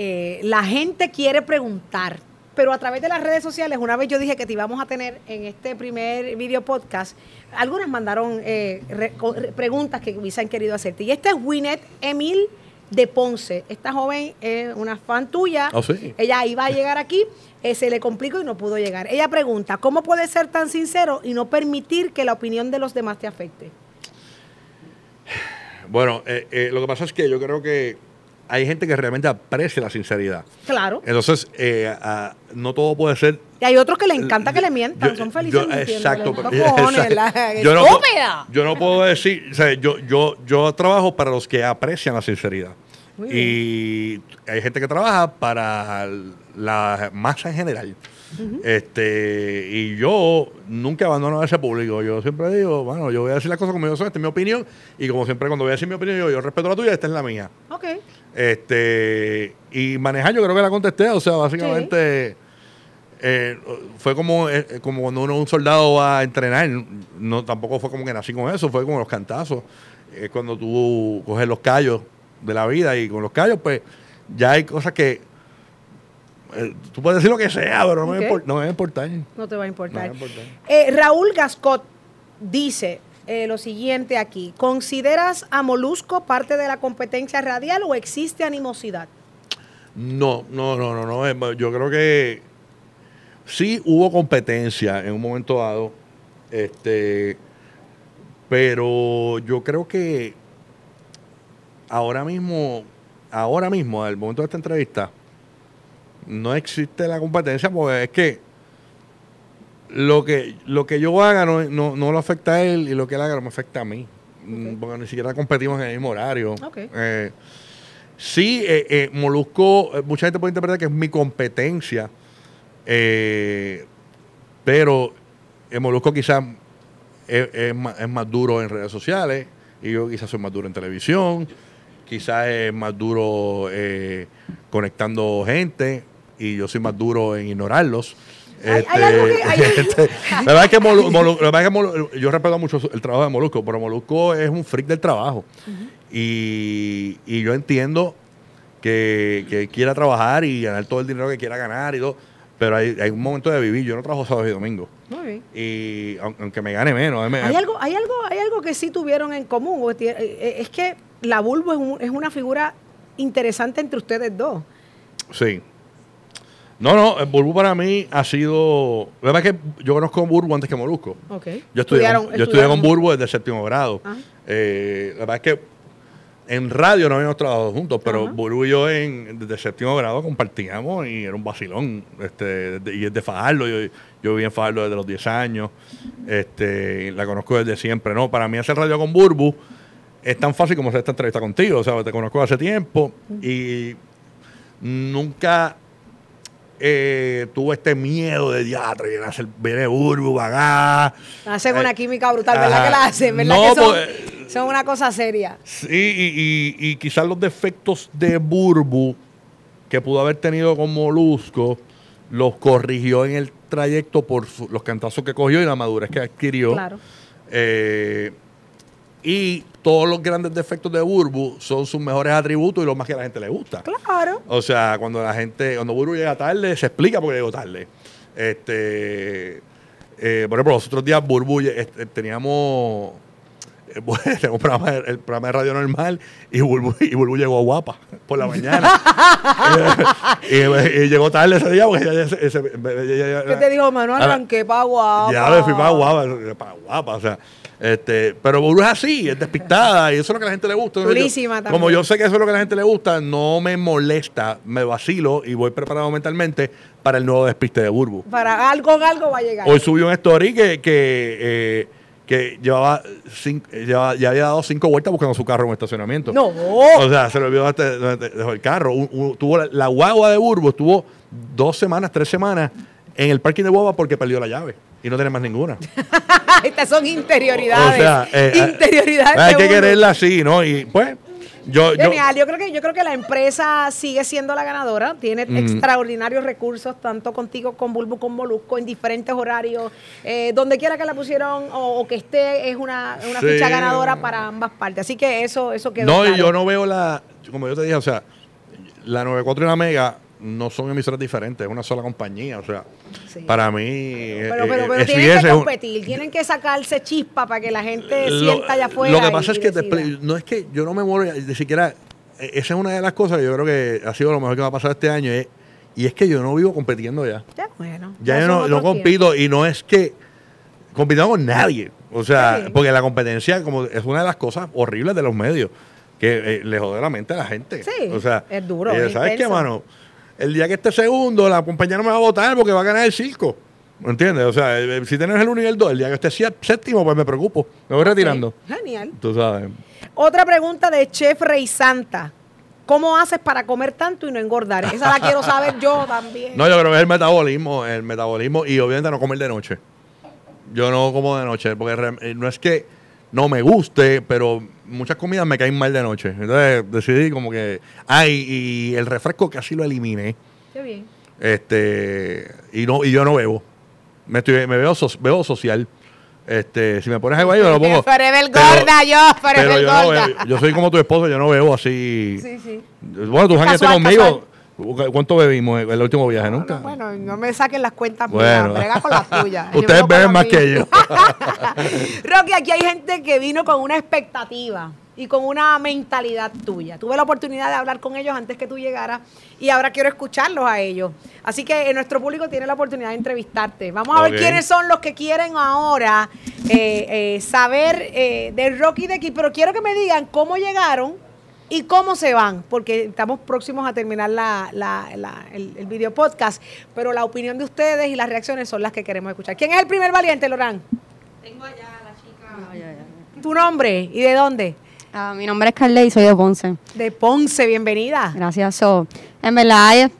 Eh, la gente quiere preguntar, pero a través de las redes sociales, una vez yo dije que te íbamos a tener en este primer video podcast, algunas mandaron eh, re- co- re- preguntas que hubiesen querido hacerte. Y esta es Winnet Emil de Ponce. Esta joven es una fan tuya. Oh, sí. Ella iba a llegar aquí, eh, se le complicó y no pudo llegar. Ella pregunta, ¿cómo puedes ser tan sincero y no permitir que la opinión de los demás te afecte? Bueno, lo que pasa es que yo creo que hay gente que realmente aprecia la sinceridad. Claro. Entonces, eh, ah, no todo puede ser. Y hay otros que le encanta que le mientan, Yo- son felices yo- exacto. Pero- cojones, exacto. la- Yo no, yo no puedo decir, o sea, yo, yo, yo trabajo para los que aprecian la sinceridad. Muy y hay gente que trabaja para la masa en general. Este, y yo nunca abandono a ese público. Yo siempre digo, bueno, yo voy a decir las cosas como yo soy, esta es mi opinión. Y como siempre, cuando voy a decir mi opinión, yo, yo respeto la tuya, esta es la mía. Ok. Este, y manejar, yo creo que la contesté. O sea, básicamente eh, fue como, eh, como cuando uno un soldado va a entrenar. No, tampoco fue como que nací con eso, fue como los cantazos. Es cuando tú coges los callos de la vida y con los callos, pues ya hay cosas que. eh, tú puedes decir lo que sea, pero no, Ok. me, no me va a importar. No te va a No importar. me va a importar. Eh, Raúl Gascot dice eh, lo siguiente aquí. ¿Consideras a Molusco parte de la competencia radial o existe animosidad? No, no, no, no, no. eh, Yo creo que sí hubo competencia en un momento dado. Este, Pero yo creo que ahora mismo, ahora mismo, al momento de esta entrevista, no existe la competencia porque es que lo que, lo que yo haga no, no, no lo afecta a él y lo que él haga no me afecta a mí. Mm, Porque ni siquiera competimos en el mismo horario. Eh, sí, eh, eh, Molusco, mucha gente puede interpretar que es mi competencia, pero el Molusco quizás es, es más, es más duro en redes sociales y yo quizás soy más duro en televisión, quizás es más duro eh, conectando gente y yo soy más duro en ignorarlos. Hay algo que- hay- este, la verdad es que, Molu- Molu- la verdad es que Molu- yo respeto mucho el trabajo de Molusco, pero Molusco es un freak del trabajo. y, y yo entiendo que, que quiera trabajar y ganar todo el dinero que quiera ganar y todo, pero hay, hay un momento de vivir. Yo no trabajo sábado y domingo. Muy bien. Y aun- aunque me gane menos. me- Hay algo, hay algo, hay algo que sí tuvieron en común. tie- eh, Es que la Bulbo es, un- es una figura interesante entre ustedes dos. Sí. No, no, el Burbu para mí ha sido. La verdad es que yo conozco a Burbu antes que Molusco. Ok. Yo estudié, con, yo estudié con Burbu desde séptimo grado. Eh, la verdad es que en radio no habíamos trabajado juntos, pero. Burbu y yo en, desde séptimo grado compartíamos y era un vacilón. Este, de- y es de Fajardo, yo, yo viví en Fajardo desde los 10 años. Este, la conozco desde siempre. No, para mí hacer radio con Burbu es tan fácil como hacer esta entrevista contigo. O sea, te conozco hace tiempo y nunca eh, tuve este miedo de diatre, viene, a hacer, viene. Hacen Eh, una química brutal, ¿verdad ajá. que la hacen? ¿Verdad No, que son, pues- son una cosa seria? Sí, y, y- y quizás los defectos de Burbu que pudo haber tenido con Molusco los corrigió en el trayecto por su- los cantazos que cogió y la madurez que adquirió. Claro. Eh, y todos los grandes defectos de Burbu son sus mejores atributos y lo más que a la gente le gusta. Claro. O sea, cuando la gente, cuando Burbu llega tarde, se explica por qué llegó tarde. Este, eh, por ejemplo, los otros días Burbu lle- este, teníamos eh, bueno, teníamos un programa el programa de radio normal y Burbu, y Burbu llegó guapa por la mañana. Eh, y, y llegó tarde ese día porque ella, ¿Qué te dijo, Manuel? Arranqué pa' guapa. ya le fui para guapa, para guapa, o sea. Este, pero Burbu es así, es despistada y eso es lo que a la gente le gusta. Chulísima también. Como yo sé que eso es lo que a la gente le gusta, no me molesta, me vacilo y voy preparado mentalmente para el nuevo despiste de Burbu. Para algo, algo va a llegar. Hoy subió un story que, que, eh, que llevaba, cin- llevaba- ya había dado cinco vueltas buscando su carro en un estacionamiento. No. O sea, se le olvidó hasta- dejó el carro. Un- un- tuvo la, la guagua de Burbu estuvo dos semanas, tres semanas en el parking de guagua porque perdió la llave y no tiene más ninguna. Estas son interioridades. O sea, eh, interioridades. hay que uno. quererla así, ¿no? Y pues, yo, Genial, yo creo que yo creo que la empresa sigue siendo la ganadora, tiene Mm. extraordinarios recursos tanto contigo con Bulbo con Molusco en diferentes horarios, eh, donde quiera que la pusieron o, o que esté es una, una Sí. ficha ganadora para ambas partes, así que eso eso quedó no, y claro. yo no veo la, como yo te dije, o sea, la 94 y la Mega no son emisoras diferentes, es una sola compañía, o sea, Sí. para mí pero, eh, pero, eh, pero tienen SBS que un- competir, tienen que sacarse chispa para que la gente Lo- sienta allá afuera. Lo que pasa es que después- no es que yo no me muero ni siquiera. eh, Esa es una de las cosas que yo creo que ha sido lo mejor que me ha pasado este año. es- y es que yo no vivo compitiendo ya. Ya, bueno, Ya yo no, no compito y no es que compitamos con nadie. O sea, porque la competencia como es una de las cosas horribles de los medios que eh, le jode la mente a la gente. Sí, o sea, es duro, eh, es ¿Sabes qué, mano? El día que esté segundo, la compañía no me va a votar porque va a ganar el circo. ¿Me entiendes? O sea, eh, si tienes el 1 y el 2, el día que esté séptimo, pues me preocupo. Me voy retirando. Sí, Genial. Tú sabes. Otra pregunta de Chef Rey Santa. ¿Cómo haces para comer tanto y no engordar? Esa la quiero saber yo también. No, yo creo que es el metabolismo, el metabolismo y obviamente no comer de noche. Yo no como de noche porque eh, no es que no me guste, pero muchas comidas me caen mal de noche. Entonces decidí como que, ay, y el refresco casi lo eliminé. Qué bien. Este, y no y yo no bebo. Me estoy me veo so- bebo social. Este, si me pones algo ahí, me lo pongo. Forever Pero- gorda, yo, Pero forever yo no gorda. bebo. Yo soy como tu esposo, yo no bebo así. Sí, sí. Bueno, tú jangueaste Casual, conmigo. ¿Cuánto bebimos el último viaje? Nunca. No, bueno, no me saquen las cuentas Bueno. brega con las tuyas. Ustedes beben más que yo. Rocky, aquí hay gente que vino con una expectativa. y con una mentalidad tuya. Tuve la oportunidad de hablar con ellos antes que tú llegaras y ahora quiero escucharlos a ellos. Así que eh, nuestro público tiene la oportunidad de entrevistarte. Vamos a ver quiénes son los que quieren ahora eh, eh, saber eh, de Rocky de aquí, pero quiero que me digan cómo llegaron y cómo se van, porque estamos próximos a terminar la, la- la- el, el video podcast, pero la opinión de ustedes y las reacciones son las que queremos escuchar. ¿Quién es el primer valiente, Lorán? Tengo allá a la chica. ¿Tu nombre y de dónde? Ah, mi nombre es Carle y soy de Ponce. De Ponce, bienvenida. Gracias. So, en verdad, eh,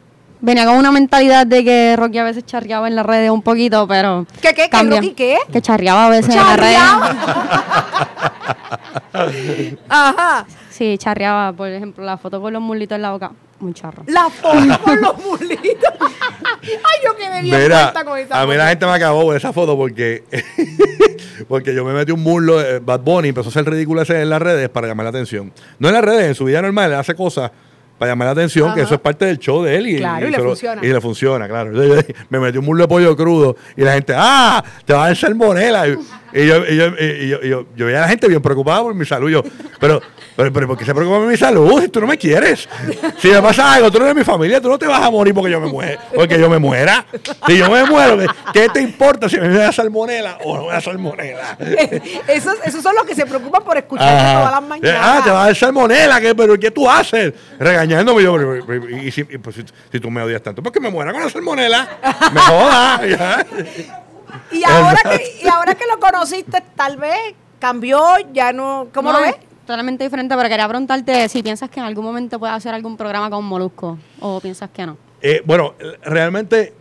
venía con una mentalidad de que Rocky a veces charreaba en las redes un poquito, pero. ¿Qué, qué, qué. Rocky, qué? Que charreaba a veces en las redes. Ajá. Sí, charreaba, por ejemplo, la foto con los mulitos en la boca. Muy charro. La foto con los mulitos. Ay, yo quedé bien Mira, con esa a mí foto. la gente me acabó por esa foto porque, porque yo me metí un muslo, eh, Bad Bunny empezó a hacer ridículo ese en las redes para llamar la atención. No en las redes, en su vida normal, él hace cosas para llamar la atención, que Ajá. eso es parte del show de él. Y, Claro, y le se lo- funciona. Y le funciona, claro. Me metí un muslo de pollo crudo y la gente, ¡ah! Te va a dar salmonela. Y, y yo, y yo, y yo, y yo- yo veía a la gente bien preocupada por mi salud. Yo, pero, pero, pero, ¿por qué se preocupa por mi salud? Si tú no me quieres. Si me pasa algo, tú no eres mi familia, tú no te vas a morir porque yo me muera. Porque yo me muera. Si yo me muero, ¿qué- ¿qué te importa si me da salmonela o no me da salmonela? esos, esos son los que se preocupan por escucharte Ajá. todas las mañanas. Ah, te va a dar salmonela, ¿qué, pero ¿qué tú haces? Regañándome yo, y si, pues, si, si tú me odias tanto, pues que me muera con la salmonela, me joda. Y ahora, que, y ahora que lo conociste, tal vez cambió, ya no. ¿Cómo No, lo ves? Totalmente diferente, pero quería preguntarte si piensas que en algún momento puedes hacer algún programa con Molusco o piensas que no. Eh, bueno, realmente,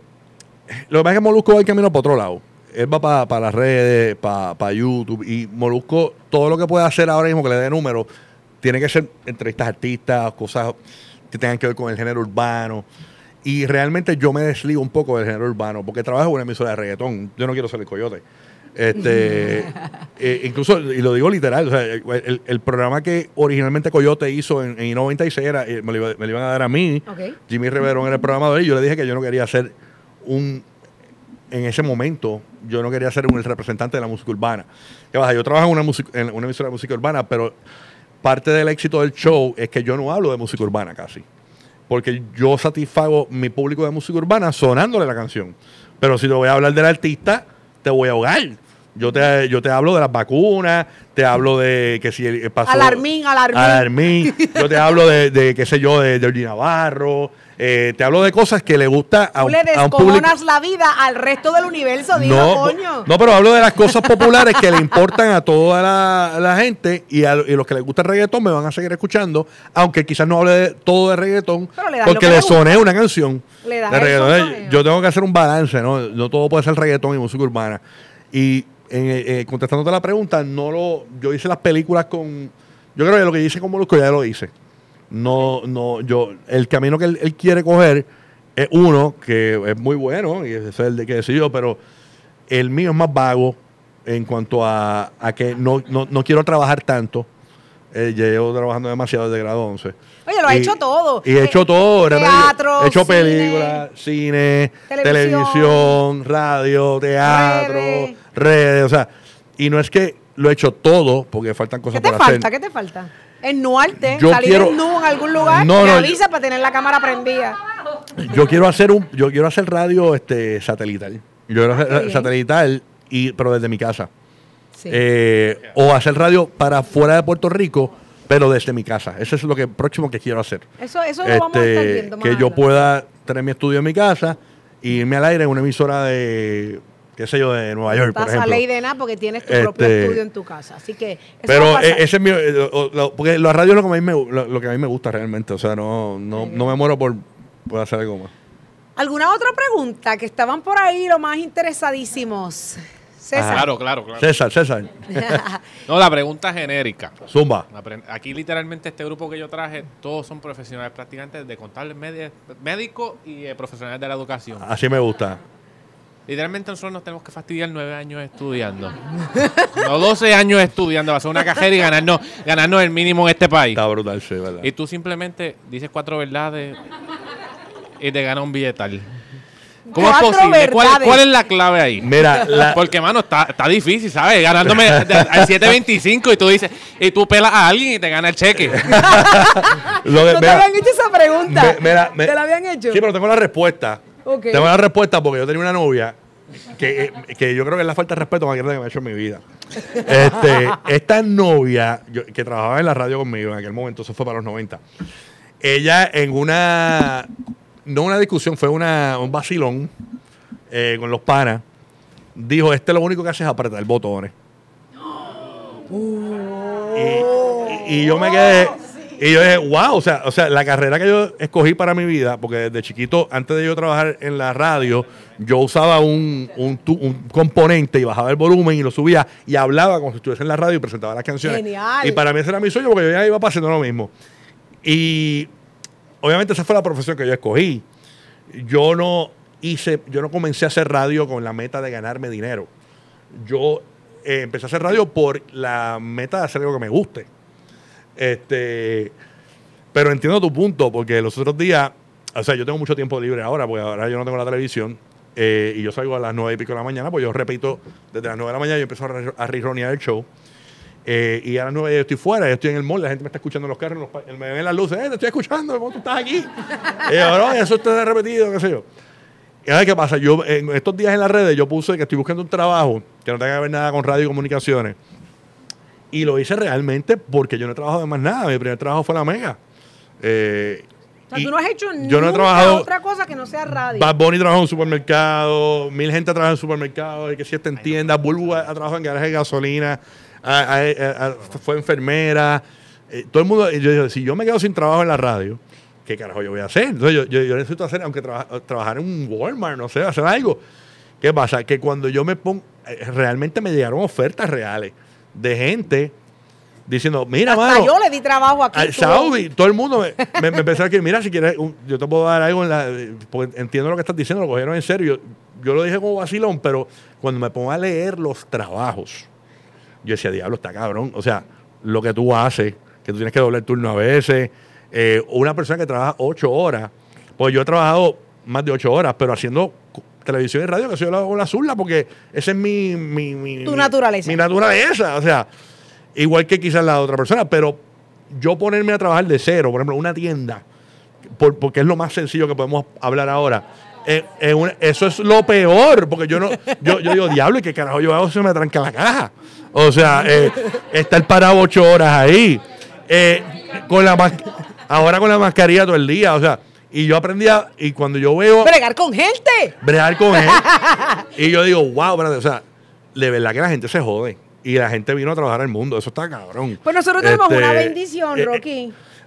lo que pasa es que Molusco va el camino para otro lado. Él va para las redes, para YouTube. Y Molusco, todo lo que puede hacer ahora mismo que le dé números, tiene que ser entrevistas a artistas, cosas que tengan que ver con el género urbano. Y realmente yo me desligo un poco del género urbano, porque trabajo en una emisora de reggaetón. Yo no quiero ser el coyote. Este, eh, incluso, y lo digo literal, o sea, el, el programa que originalmente Coyote hizo en, en 96 era, eh, me, lo iba- me lo iban a dar a mí. Jimmy Riverón era el programador y yo le dije que yo no quería ser un en ese momento yo no quería ser un el representante de la música urbana. ¿Qué pasa? Yo trabajo en una, música- en una emisora de música urbana, pero parte del éxito del show es que yo no hablo de música urbana casi. Porque yo satisfago mi público de música urbana sonándole la canción. Pero si te voy a hablar del artista, te voy a ahogar. Yo te, yo te hablo de las vacunas, te hablo de que si el- pasó... Alarmín, alarmín. Alarmín. Yo te hablo de, de qué sé yo, de, de Navarro. eh, te hablo de cosas que le gusta a Tú un, le a un público... descojonas la vida al resto del universo, digo, No, coño. no, pero hablo de las cosas populares que le importan a toda la, la gente y a y los que les gusta el reggaetón me van a seguir escuchando, aunque quizás no hable de todo de reggaetón, le porque que le soné una canción Le de reggaetón. sonsoneo. Yo tengo que hacer un balance, ¿no? No todo puede ser reggaetón y música urbana. Y eh, contestándote la pregunta, no lo, yo hice las películas con, yo creo que lo que hice con Molusco ya lo hice. No, no, yo, el camino que él, él quiere coger es uno que es muy bueno y ese es el de que decidió, pero el mío es más vago en cuanto a, a que no, no, no quiero trabajar tanto. Eh, llevo trabajando demasiado desde grado 11. Oye, lo ha hecho todo. Y he Eh, hecho todo. realmente. teatro, He hecho cine, películas, cine, televisión, televisión, radio, teatro, redes. Redes. O sea, y no es que lo he hecho todo, porque faltan ¿Qué cosas te por falta? hacer. ¿Qué te falta? ¿Ennuarte? Yo ¿Salir quiero- en nu en algún lugar? No, Me no, avisa para tener la cámara prendida. Yo quiero hacer un, yo quiero hacer radio este satelital. Yo quiero hacer qué satelital y pero desde mi casa. Sí. Eh, o hacer radio para fuera de Puerto Rico, pero desde mi casa. Eso es lo que próximo que quiero hacer. eso eso lo vamos a estar Este, viendo más que yo pueda tener mi estudio en mi casa y irme al aire en una emisora de qué sé yo de Nueva York, por Pasa ejemplo. ley de nada porque tienes tu Este, propio estudio en tu casa. Así que eso va a Pero pasar. eh, ese es mi eh, lo- lo- porque la radio es lo que a mí me, lo, lo que a mí me gusta realmente, o sea, no no, no me muero por, por hacer algo más. ¿Alguna otra pregunta? Que estaban por ahí los más interesadísimos. César. Claro, claro, claro. César, César, No, la pregunta genérica. zumba. Aquí literalmente este grupo que yo traje, todos son profesionales practicantes de contables médicos y eh, profesionales de la educación. Así me gusta. Literalmente nosotros nos tenemos que fastidiar nueve años estudiando. no 12 años estudiando, va a ser una cajera y ganarnos, ganarnos el mínimo en este país. Está brutal, sí, ¿verdad? Y tú simplemente dices cuatro verdades y te gana un billetal. ¿Cómo es posible? ¿Cuál, es la clave ahí? Mira, la- Porque, mano, está, está difícil, ¿sabes? Ganándome al 7.25 y tú dices, y tú pelas a alguien y te gana el cheque. lo de- ¿No te mira, habían hecho esa pregunta? me- mira, me- ¿Te la habían hecho? Sí, pero tengo la respuesta. Ok. Tengo la respuesta porque yo tenía una novia que, eh, que yo creo que es la falta de respeto más grande que me ha hecho en mi vida. Este, esta novia yo- que trabajaba en la radio conmigo en aquel momento, eso fue para los 90. Ella en una, no una discusión, fue una, un vacilón eh, con los panas, dijo, este lo único que hace es apretar botones. Y, y yo me quedé. Y yo dije, wow, o sea, o sea, la carrera que yo escogí para mi vida, porque desde chiquito, antes de yo trabajar en la radio, yo usaba un, un, componente y bajaba el volumen y lo subía y hablaba como si estuviese en la radio y presentaba las canciones. Genial. Y para mí ese era mi sueño porque yo ya iba pasando lo mismo. Y obviamente esa fue la profesión que yo escogí. Yo no hice, yo no comencé a hacer radio con la meta de ganarme dinero. Yo eh, empecé a hacer radio por la meta de hacer algo que me guste. Este, pero entiendo tu punto, porque los otros días, o sea, yo tengo mucho tiempo libre ahora, porque ahora yo no tengo la televisión, eh, y yo salgo a las nueve y pico de la mañana, pues yo repito, desde las nueve de la mañana yo empiezo a, a rironear el show. eh, y a las nueve yo estoy fuera, yo estoy en el mall, la gente me está escuchando en los carros, en los pa- me ven las luces, eh, te estoy escuchando, ¿cómo tú estás aquí? y yo, "No, eso está repetido, qué sé yo. Y ahora, ¿qué pasa? Yo en estos días en las redes yo puse que estoy buscando un trabajo que no tenga que ver nada con radio y comunicaciones. Y lo hice realmente porque yo no he trabajado de más nada. Mi primer trabajo fue la Mega. Eh, O sea, tú no has hecho yo no he trabajado. otra cosa que no sea radio. Bad Bunny trabajó en un supermercado, mil gente trabaja en supermercados, que si está en tiendas, Bulbu ha, trabajado en garaje de gasolina, fue enfermera. eh, todo el mundo, yo digo, si yo me quedo sin trabajo en la radio, ¿qué carajo yo voy a hacer? Entonces yo, yo- yo necesito hacer, aunque traba- trabajar en un Walmart, no sé, hacer algo. ¿Qué pasa? Que cuando yo me pongo, eh, realmente me llegaron ofertas reales de gente diciendo, mira, Hasta mano, yo le di trabajo aquí. al Saudi, todo el mundo me, me, me empezó a decir, mira, si quieres, un- yo te puedo dar algo en la... Porque entiendo lo que estás diciendo, lo cogieron en serio. Yo, yo lo dije como vacilón, pero cuando me pongo a leer los trabajos, yo decía, diablo, está cabrón. O sea, lo que tú haces, que tú tienes que doblar turno a veces, eh, una persona que trabaja ocho horas, pues yo he trabajado más de ocho horas, pero haciendo televisión y radio, que soy yo lo hago con la zurda, porque esa es mi... mi, mi- Tu mi- naturaleza. Mi naturaleza, o sea, igual que quizás la otra persona, pero yo ponerme a trabajar de cero, por ejemplo, una tienda, por- porque es lo más sencillo que podemos hablar ahora. eh, eh, una- eso es lo peor, porque yo no, yo, yo digo, diablo, ¿y qué carajo yo hago si me tranca la caja? O sea, eh, estar parado ocho horas ahí, eh, con la ahora con la mascarilla todo el día, o sea, y yo aprendí a, y cuando yo veo Bregar con gente. bregar con él. y yo digo, wow, espérate, o sea, de verdad que la gente se jode. Y la gente vino a trabajar al mundo. Eso está cabrón. Pues nosotros tenemos Este, una bendición, eh, Rocky.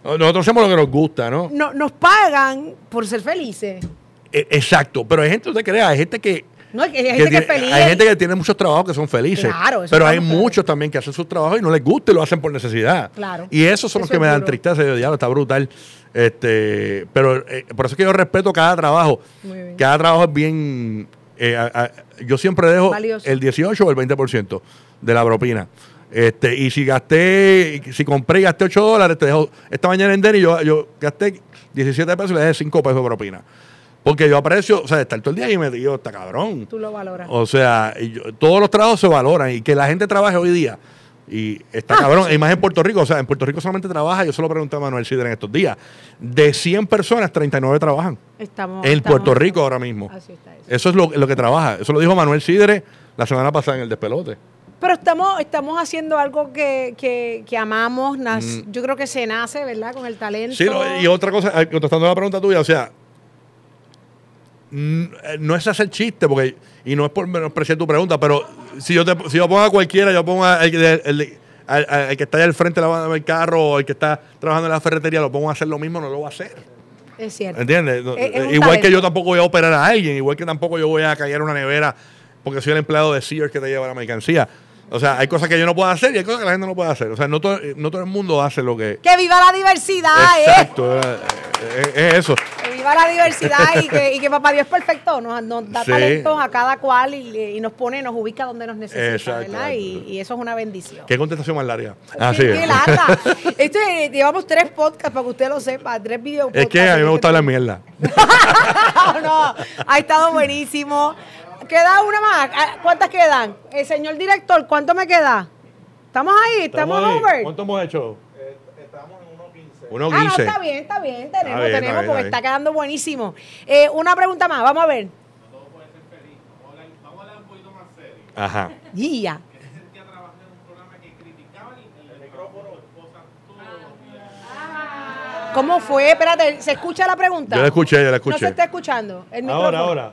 eh, nosotros hacemos lo que nos gusta, ¿no? No, nos pagan por ser felices. Eh, exacto. Pero hay gente, usted crea, hay gente que. No, hay gente que, es feliz. hay gente que tiene muchos trabajos que son felices. Claro, pero hay muchos también que hacen sus trabajos y no les gusta y lo hacen por necesidad. Claro. Y esos son los que me dan tristeza. Yo, diablo, está brutal. Este, pero eh, por eso es que yo respeto cada trabajo. Muy bien. Cada trabajo es bien. eh, a- a- yo siempre dejo Valioso. el 18 o el 20% de la propina. Este, y si gasté, si compré y gasté 8 dólares, te dejo. Esta mañana en Denny yo, yo gasté 17 pesos y le dejé 5 pesos de propina. Porque yo aprecio, o sea, estar todo el día ahí metido, está cabrón. Tú lo valoras. O sea, y yo- todos los trabajos se valoran y que la gente trabaje hoy día. Y Ah, está cabrón. Y más en Puerto Rico. O sea, en Puerto Rico solamente trabaja, yo se lo pregunté a Manuel Sidre en estos días. De 100 personas, 39 trabajan. Estamos, en estamos- Puerto Rico ahora mismo. Así está eso. Eso es lo, lo que trabaja. Eso lo dijo Manuel Sidre la semana pasada en el despelote. Pero estamos, estamos haciendo algo que, que, que amamos. nas- Yo creo que se nace, ¿verdad? Con el talento. Mm. Sí, y otra cosa, eh, contestando la pregunta tuya, o sea, mm, no es hacer chiste, porque, y no es por menospreciar tu pregunta, pero si yo, te, si yo pongo a cualquiera, yo pongo al el, el- al que está allá al frente lavando el carro o el que está trabajando en la ferretería, lo pongo a hacer lo mismo, no lo va a hacer. Es cierto. ¿Entiendes? Es- es un igual que yo tampoco voy a operar a alguien, igual que tampoco yo voy a callar una nevera porque soy el empleado de Sears que te lleva la mercancía. O sea, hay cosas que yo no puedo hacer y hay cosas que la gente no puede hacer. O sea, no todo, no todo el mundo hace lo que, ¡Que viva la diversidad! ¿eh? Exacto, eh, eh, es eso. Viva la diversidad y que, y que papá Dios es perfecto, nos, nos da Sí. talentos a cada cual y, y nos pone, nos ubica donde nos necesita, Exacto. ¿verdad? Y, y eso es una bendición. ¿Qué contestación más larga? Ah, sí. qué lata. Esto es- llevamos tres podcasts para que usted lo sepa, tres videos. Es que a mí me gusta hablar mierda. no, no, ha estado buenísimo. Queda una más. Ah, ¿Cuántas quedan? El señor director, ¿cuánto me queda? ¿Estamos ahí? ¿Estamos, ahí. over? ¿Cuánto hemos hecho? En 1.15. Ah, no, está bien, está bien. Tenemos, Está bien, tenemos, está bien, porque está está quedando buenísimo. Eh, una pregunta más, vamos a ver. Ajá. Guía. ¿Cómo fue? Espérate, ¿se escucha la pregunta? Yo la escuché, yo la No escuché. se está escuchando. El Ahora, micrófono. ahora.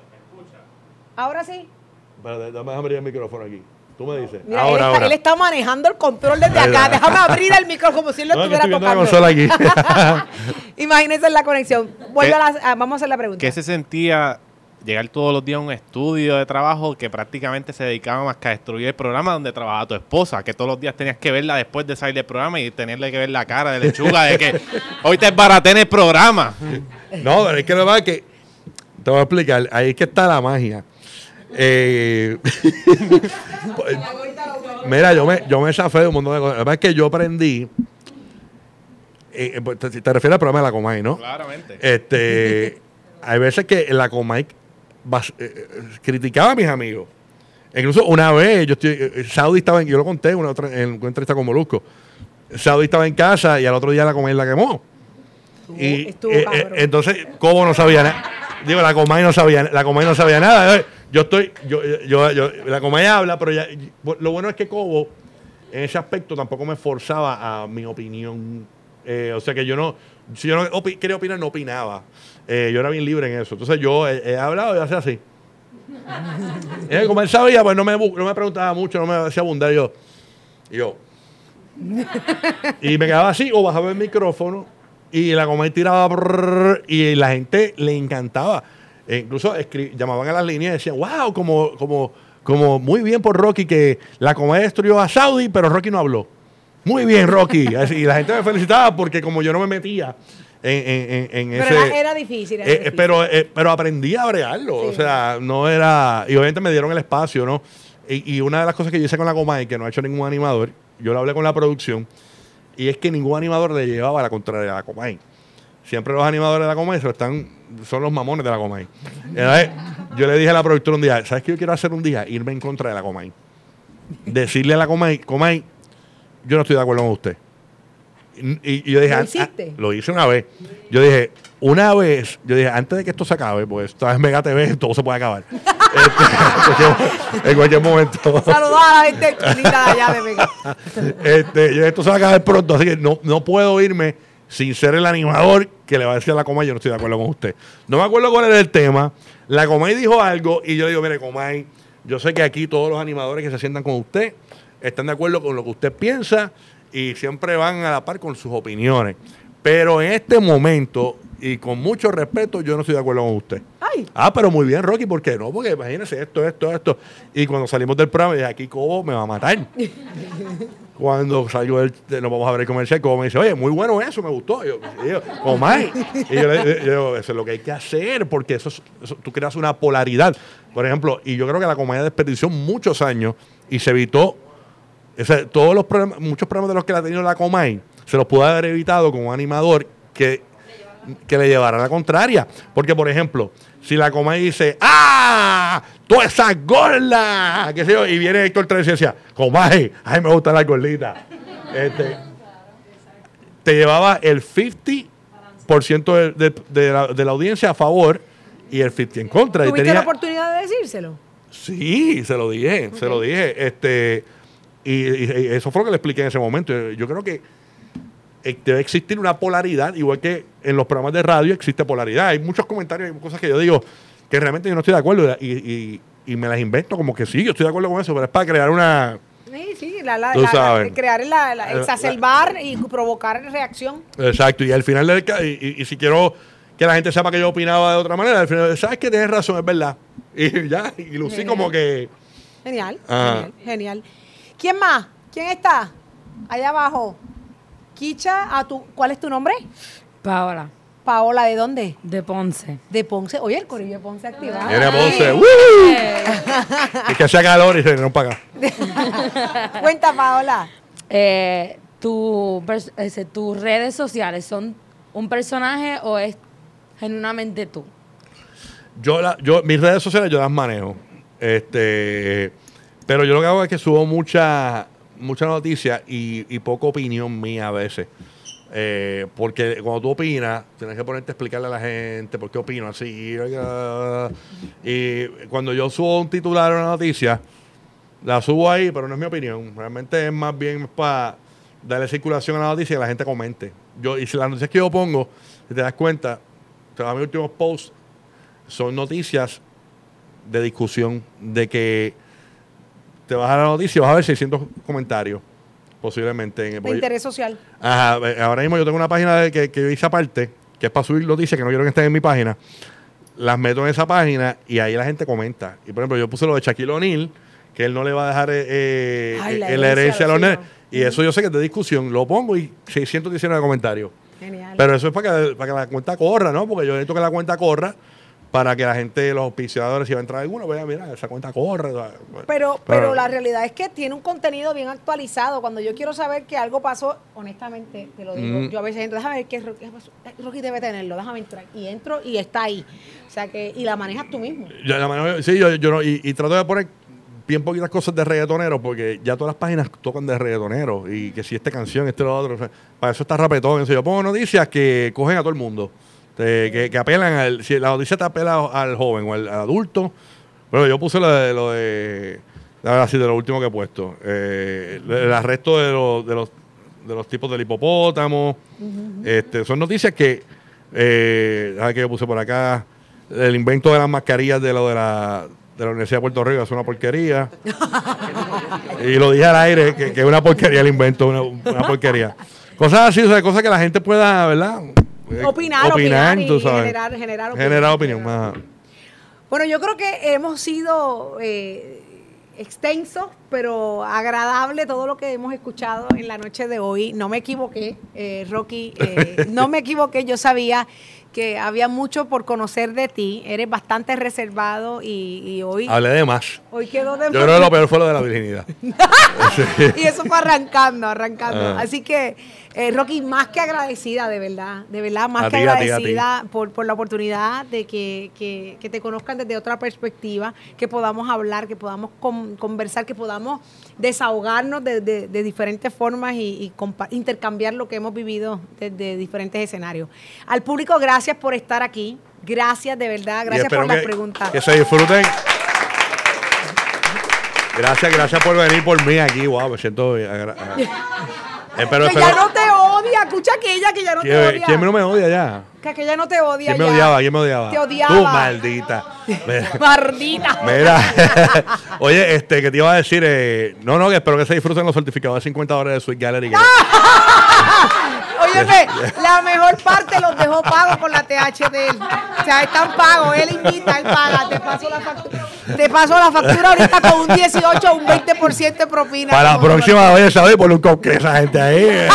Ahora sí. Espérate, Déjame abrir el micrófono aquí. Tú me dices. Mira, ahora, él, está, ahora. él está manejando el control desde acá. Déjame abrir el micrófono como si él lo No, estuviera la tocando. consola aquí. Imagínense la conexión. Vuelve a la- vamos a hacer la pregunta. ¿Qué se sentía llegar todos los días a un estudio de trabajo que prácticamente se dedicaba más que a destruir el programa donde trabajaba tu esposa? Que todos los días tenías que verla después de salir del programa y tenerle que ver la cara de lechuga de que hoy te esbaraté en el programa. No, pero es que lo que pasa es que te voy a explicar, ahí es que está la magia. Eh, mira, yo me, yo me zafé de un montón de cosas. La verdad es que yo aprendí. eh, pues, te, te refieres al programa de la Comay, ¿no? Claramente. Este, hay veces que la Comay bas- eh, criticaba a mis amigos. Incluso una vez, yo estoy, Saudi estaba en, yo lo conté en una, otra, en una entrevista con Molusco. Saudi estaba en casa y al otro día la Comay la quemó. Y estuvo eh, eh, entonces, Cobo no sabía nada. Digo, la Comay no sabía, la Comay no sabía nada. Yo estoy, yo, yo, yo- la Comay habla, pero ya, lo bueno es que Cobo, en ese aspecto, tampoco me forzaba a mi opinión. Eh, o sea que yo no, si yo no opi- quería opinar, no opinaba. Eh, yo era bien libre en eso. Entonces yo he, he hablado y hacía así. Eh, como él sabía, pues no me, no me preguntaba mucho, no me hacía abundar. Yo, y yo. y me quedaba así, o bajaba el micrófono y la Comay tiraba brrr, y la gente le encantaba. E incluso llamaban a las líneas y decían, wow, como, como, como muy bien por Rocky que la Comay destruyó a Saudi, pero Rocky no habló. Muy bien, Rocky. Así, y la gente me felicitaba porque como yo no me metía en, en- en- en Pero ese... era, difícil. era Eh, eh, difícil. pero, eh, pero aprendí a brearlo. O sea, no era. Y obviamente me dieron el espacio, ¿no? Y, y una de las cosas que yo hice con la Comay, que no ha hecho ningún animador, yo lo hablé con la producción, y es que ningún animador le llevaba la contraria a la Comay. Siempre los animadores de la Comay se lo están, son los mamones de la Comay. Yo le dije a la productora un día, ¿sabes qué yo quiero hacer un día? Irme en contra de la Comay. Decirle a la Comay, Comay, yo no estoy de acuerdo con usted. Y, y yo dije, ¿Lo "Ah, hiciste? lo hice una vez. Yo dije, una vez, yo dije, antes de que esto se acabe, pues esta vez Mega TV, todo se puede acabar. Este, en, cualquier, en cualquier momento. Saludar a la gente allá de Vega. Este, yo, esto se va a acabar pronto, así que no, no puedo irme sin ser el animador que le va a decir a la Comay, yo no estoy de acuerdo con usted. No me acuerdo cuál era el tema. La Comay dijo algo y yo digo, mire, Comay, yo sé que aquí todos los animadores que se sientan con usted están de acuerdo con lo que usted piensa y siempre van a la par con sus opiniones. Pero en este momento, y con mucho respeto, yo no estoy de acuerdo con usted. Ay, Ah, pero muy bien, Rocky, ¿por qué no? Porque imagínese esto, esto, esto. Y cuando salimos del programa, dije, aquí Cobo me va a matar. cuando salgo del, de- nos vamos a ver el comercial, Cobo me dice, oye, muy bueno eso, me gustó. Y yo, y yo, Comay. Y yo le digo, eso es lo que hay que hacer, porque eso, es- eso- tú creas una polaridad. Por ejemplo, y yo creo que la comedia desperdició muchos años y se evitó o sea, todos los problemas, muchos problemas de los que la ha tenido la Comay, se los pudo haber evitado con un animador que, que le llevara la contraria. Porque, por ejemplo, si la Comay dice, ¡ah! ¡Tú esa gorda! ¿Qué sé yo? Y viene Héctor Tres y decía, Comay, ¡ay, me gustan las gorditas! Este, te llevaba el 50% de, de- de la, de la audiencia a favor y el 50% en contra. Y ¿tuviste tenía- la oportunidad de decírselo? Sí, se lo dije, se lo dije. Este, y, y- y eso fue lo que le expliqué en ese momento. Yo creo que debe existir una polaridad, igual que en los programas de radio existe polaridad. Hay muchos comentarios, hay cosas que yo digo que realmente yo no estoy de acuerdo y, y- y me las invento como que sí, yo estoy de acuerdo con eso, pero es para crear una... Sí, sí, la, la, crear la, la- La- exacerbar y provocar reacción. Exacto, y al final del... Y, si quiero que la gente sepa que yo opinaba de otra manera, al final, sabes que tienes razón, es verdad. Y ya, y lucí como que... Genial, Ajá. genial, genial. ¿Quién más? ¿Quién está? Allá abajo. Kicha, a tu, ¿cuál es tu nombre? Paola. Paola, ¿de dónde? De Ponce. De Ponce. Oye, el corillo de Ponce activado. Viene a Ponce. ¡Woo! Es que hace calor y se no paga. Cuenta, Paola. Eh, tu pers- ese, ¿Tus redes sociales son un personaje o es genuinamente tú? Yo, la, yo, mis redes sociales yo las manejo. Este, pero yo lo que hago es que subo mucha, mucha noticia y, y poca opinión mía a veces. Eh, porque cuando tú opinas, tienes que ponerte a explicarle a la gente por qué opino así. Y cuando yo subo un titular o una noticia, la subo ahí, pero no es mi opinión. Realmente es más bien para darle circulación a la noticia y que la gente comente. Yo, y si las noticias que yo pongo, si te das cuenta, a mis últimos posts, son noticias de discusión, de que te vas a la noticia y vas a ver 600 comentarios, posiblemente. En el, De interés social. Ajá, ahora mismo yo tengo una página de- que, que yo hice aparte, que es para subir noticias que no quiero que estén en mi página. Las meto en esa página y ahí la gente comenta. Y por ejemplo, yo puse lo de Shaquille O'Neal, que él no le va a dejar eh, eh, Ay, la eh, la herencia a los nenes. Y eso yo sé que es de discusión. Lo pongo y 619 comentarios. Genial. Pero eso es para que, para que la cuenta corra, ¿no? Porque yo necesito que la cuenta corra para que la gente, los auspiciadores, si va a entrar alguno, vea, mira, esa cuenta corre. Pero, pero la realidad es que tiene un contenido bien actualizado. Cuando yo quiero saber que algo pasó, honestamente, te lo digo, Mm. yo a veces entro, déjame ver qué Rocky. Eh, Rocky debe tenerlo, déjame entrar. Y entro y está ahí. O sea que, y la manejas tú mismo. Yo, la mano- sí, yo, yo no, y, y trato de poner bien poquitas cosas de reggaetonero porque ya todas las páginas tocan de reggaetonero y que si esta canción, este lo otro. o sea, para eso está rapetón. Eso yo pongo noticias que cogen a todo el mundo. Te- que, que apelan al. Si la noticia te apela al joven o al, adulto. Pero yo puse lo de. Lo de de lo último que he puesto. Eh, el, arresto de los, de los de los tipos del hipopótamo. este, son noticias que. Eh, ¿sabes qué yo puse por acá? El invento de las mascarillas de lo de la, de la Universidad de Puerto Rico es una porquería. y lo dije al aire, que, que es una porquería el invento, una, una porquería. Cosas así, o sea, cosas que la gente pueda, ¿verdad? Eh, Opinar, opinar y sabes. generar- generar opinión. Generar opinión. ajá. Bueno, yo creo que hemos sido eh, extensos, pero agradable todo lo que hemos escuchado en la noche de hoy. No me equivoqué, eh, Rocky, eh, no me equivoqué. Yo sabía que había mucho por conocer de ti. Eres bastante reservado y, y hoy, Hablé de más. hoy quedó de Yo creo que lo peor fue lo de la virginidad. y eso fue arrancando, arrancando. Ah. Así que, eh, Rocky, más que agradecida, de verdad, de verdad, más A que agradecida por, por la oportunidad de que, que- que te conozcan desde otra perspectiva, que podamos hablar, que podamos con- conversar, que podamos desahogarnos de, de- de diferentes formas y, intercambiar lo que hemos vivido desde diferentes escenarios. Al público, gracias por estar aquí. Gracias, de verdad, gracias por las que- preguntas. Que se disfruten. Gracias, gracias por venir por mí aquí. Wow, me siento. espero, que espero- ya no te escucha aquella que ya no te ¿Quién, odia. quién no me odia ya? Que aquella no te odia ¿Quién me ya. odiaba? ¿Quién me odiaba? Te odiaba. Tú, maldita. Mira. Mardita. Mira, oye, este, que te iba a decir, eh, no, no, que espero que se disfruten los certificados de 50 dólares de Sweet Gallery. que- Óyeme, la mejor parte los dejó pagos con la TH de él. O sea, están pagos. Él invita, él paga. Te paso la factura. Te paso la factura ahorita con un 18 o un 20% de propina. Para la próxima vez, ¿sabes? Por un a esa gente ahí.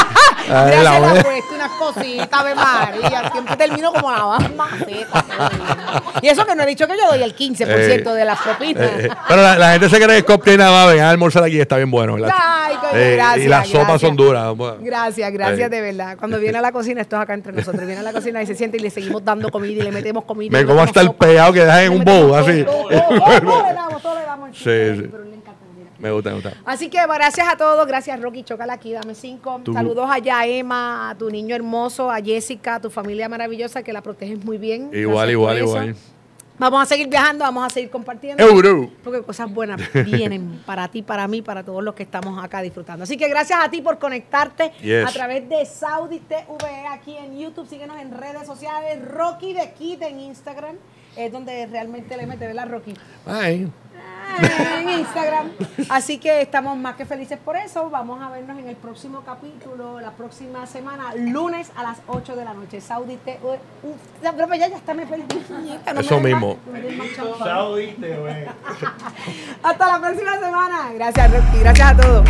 Eh. Ya Ahí se la le ha puesto unas cositas, Ave María. Siempre termino como la más maceta. Y eso que no he dicho que yo doy el 15% de las propinas. Eh, eh, pero la, la gente se cree que el cupcake nada más, vengan a almorzar aquí, está bien bueno. Ay, Eh, gracias. y las sopas son duras. Gracias, gracias Eh. de verdad. Cuando viene a la cocina, esto es acá entre nosotros. Viene a la cocina y se siente y le seguimos dando comida y le metemos comida. Me como hasta el pegado que dejan en un bowl, así. todo, todo, todo, todo le damos, todo le damos. Sí, Pero sí. le encanta. Me gusta, me gusta. Así que gracias a todos, gracias Rocky, chócala aquí, dame cinco. Tú. Saludos allá a Emma, a tu niño hermoso, a Jessica, a tu familia maravillosa que la proteges muy bien. Igual, igual, igual. Vamos a seguir viajando, vamos a seguir compartiendo. Euro. Porque cosas buenas vienen para ti, para mí, para todos los que estamos acá disfrutando. Así que gracias a ti por conectarte Yes. a través de Saudi TV aquí en YouTube. Síguenos en redes sociales. Rocky de Kid en Instagram. Es donde realmente le mete, ¿verdad, Rocky? Ay. en Instagram. Así que estamos más que felices por eso. Vamos a vernos en el próximo capítulo, la próxima semana, lunes a las 8 de la noche. Saudi. Uf, pero ya, ya está, me perdí. No Eso mismo. más, champán. Hasta la próxima semana. Gracias, Rocky. Gracias a todos.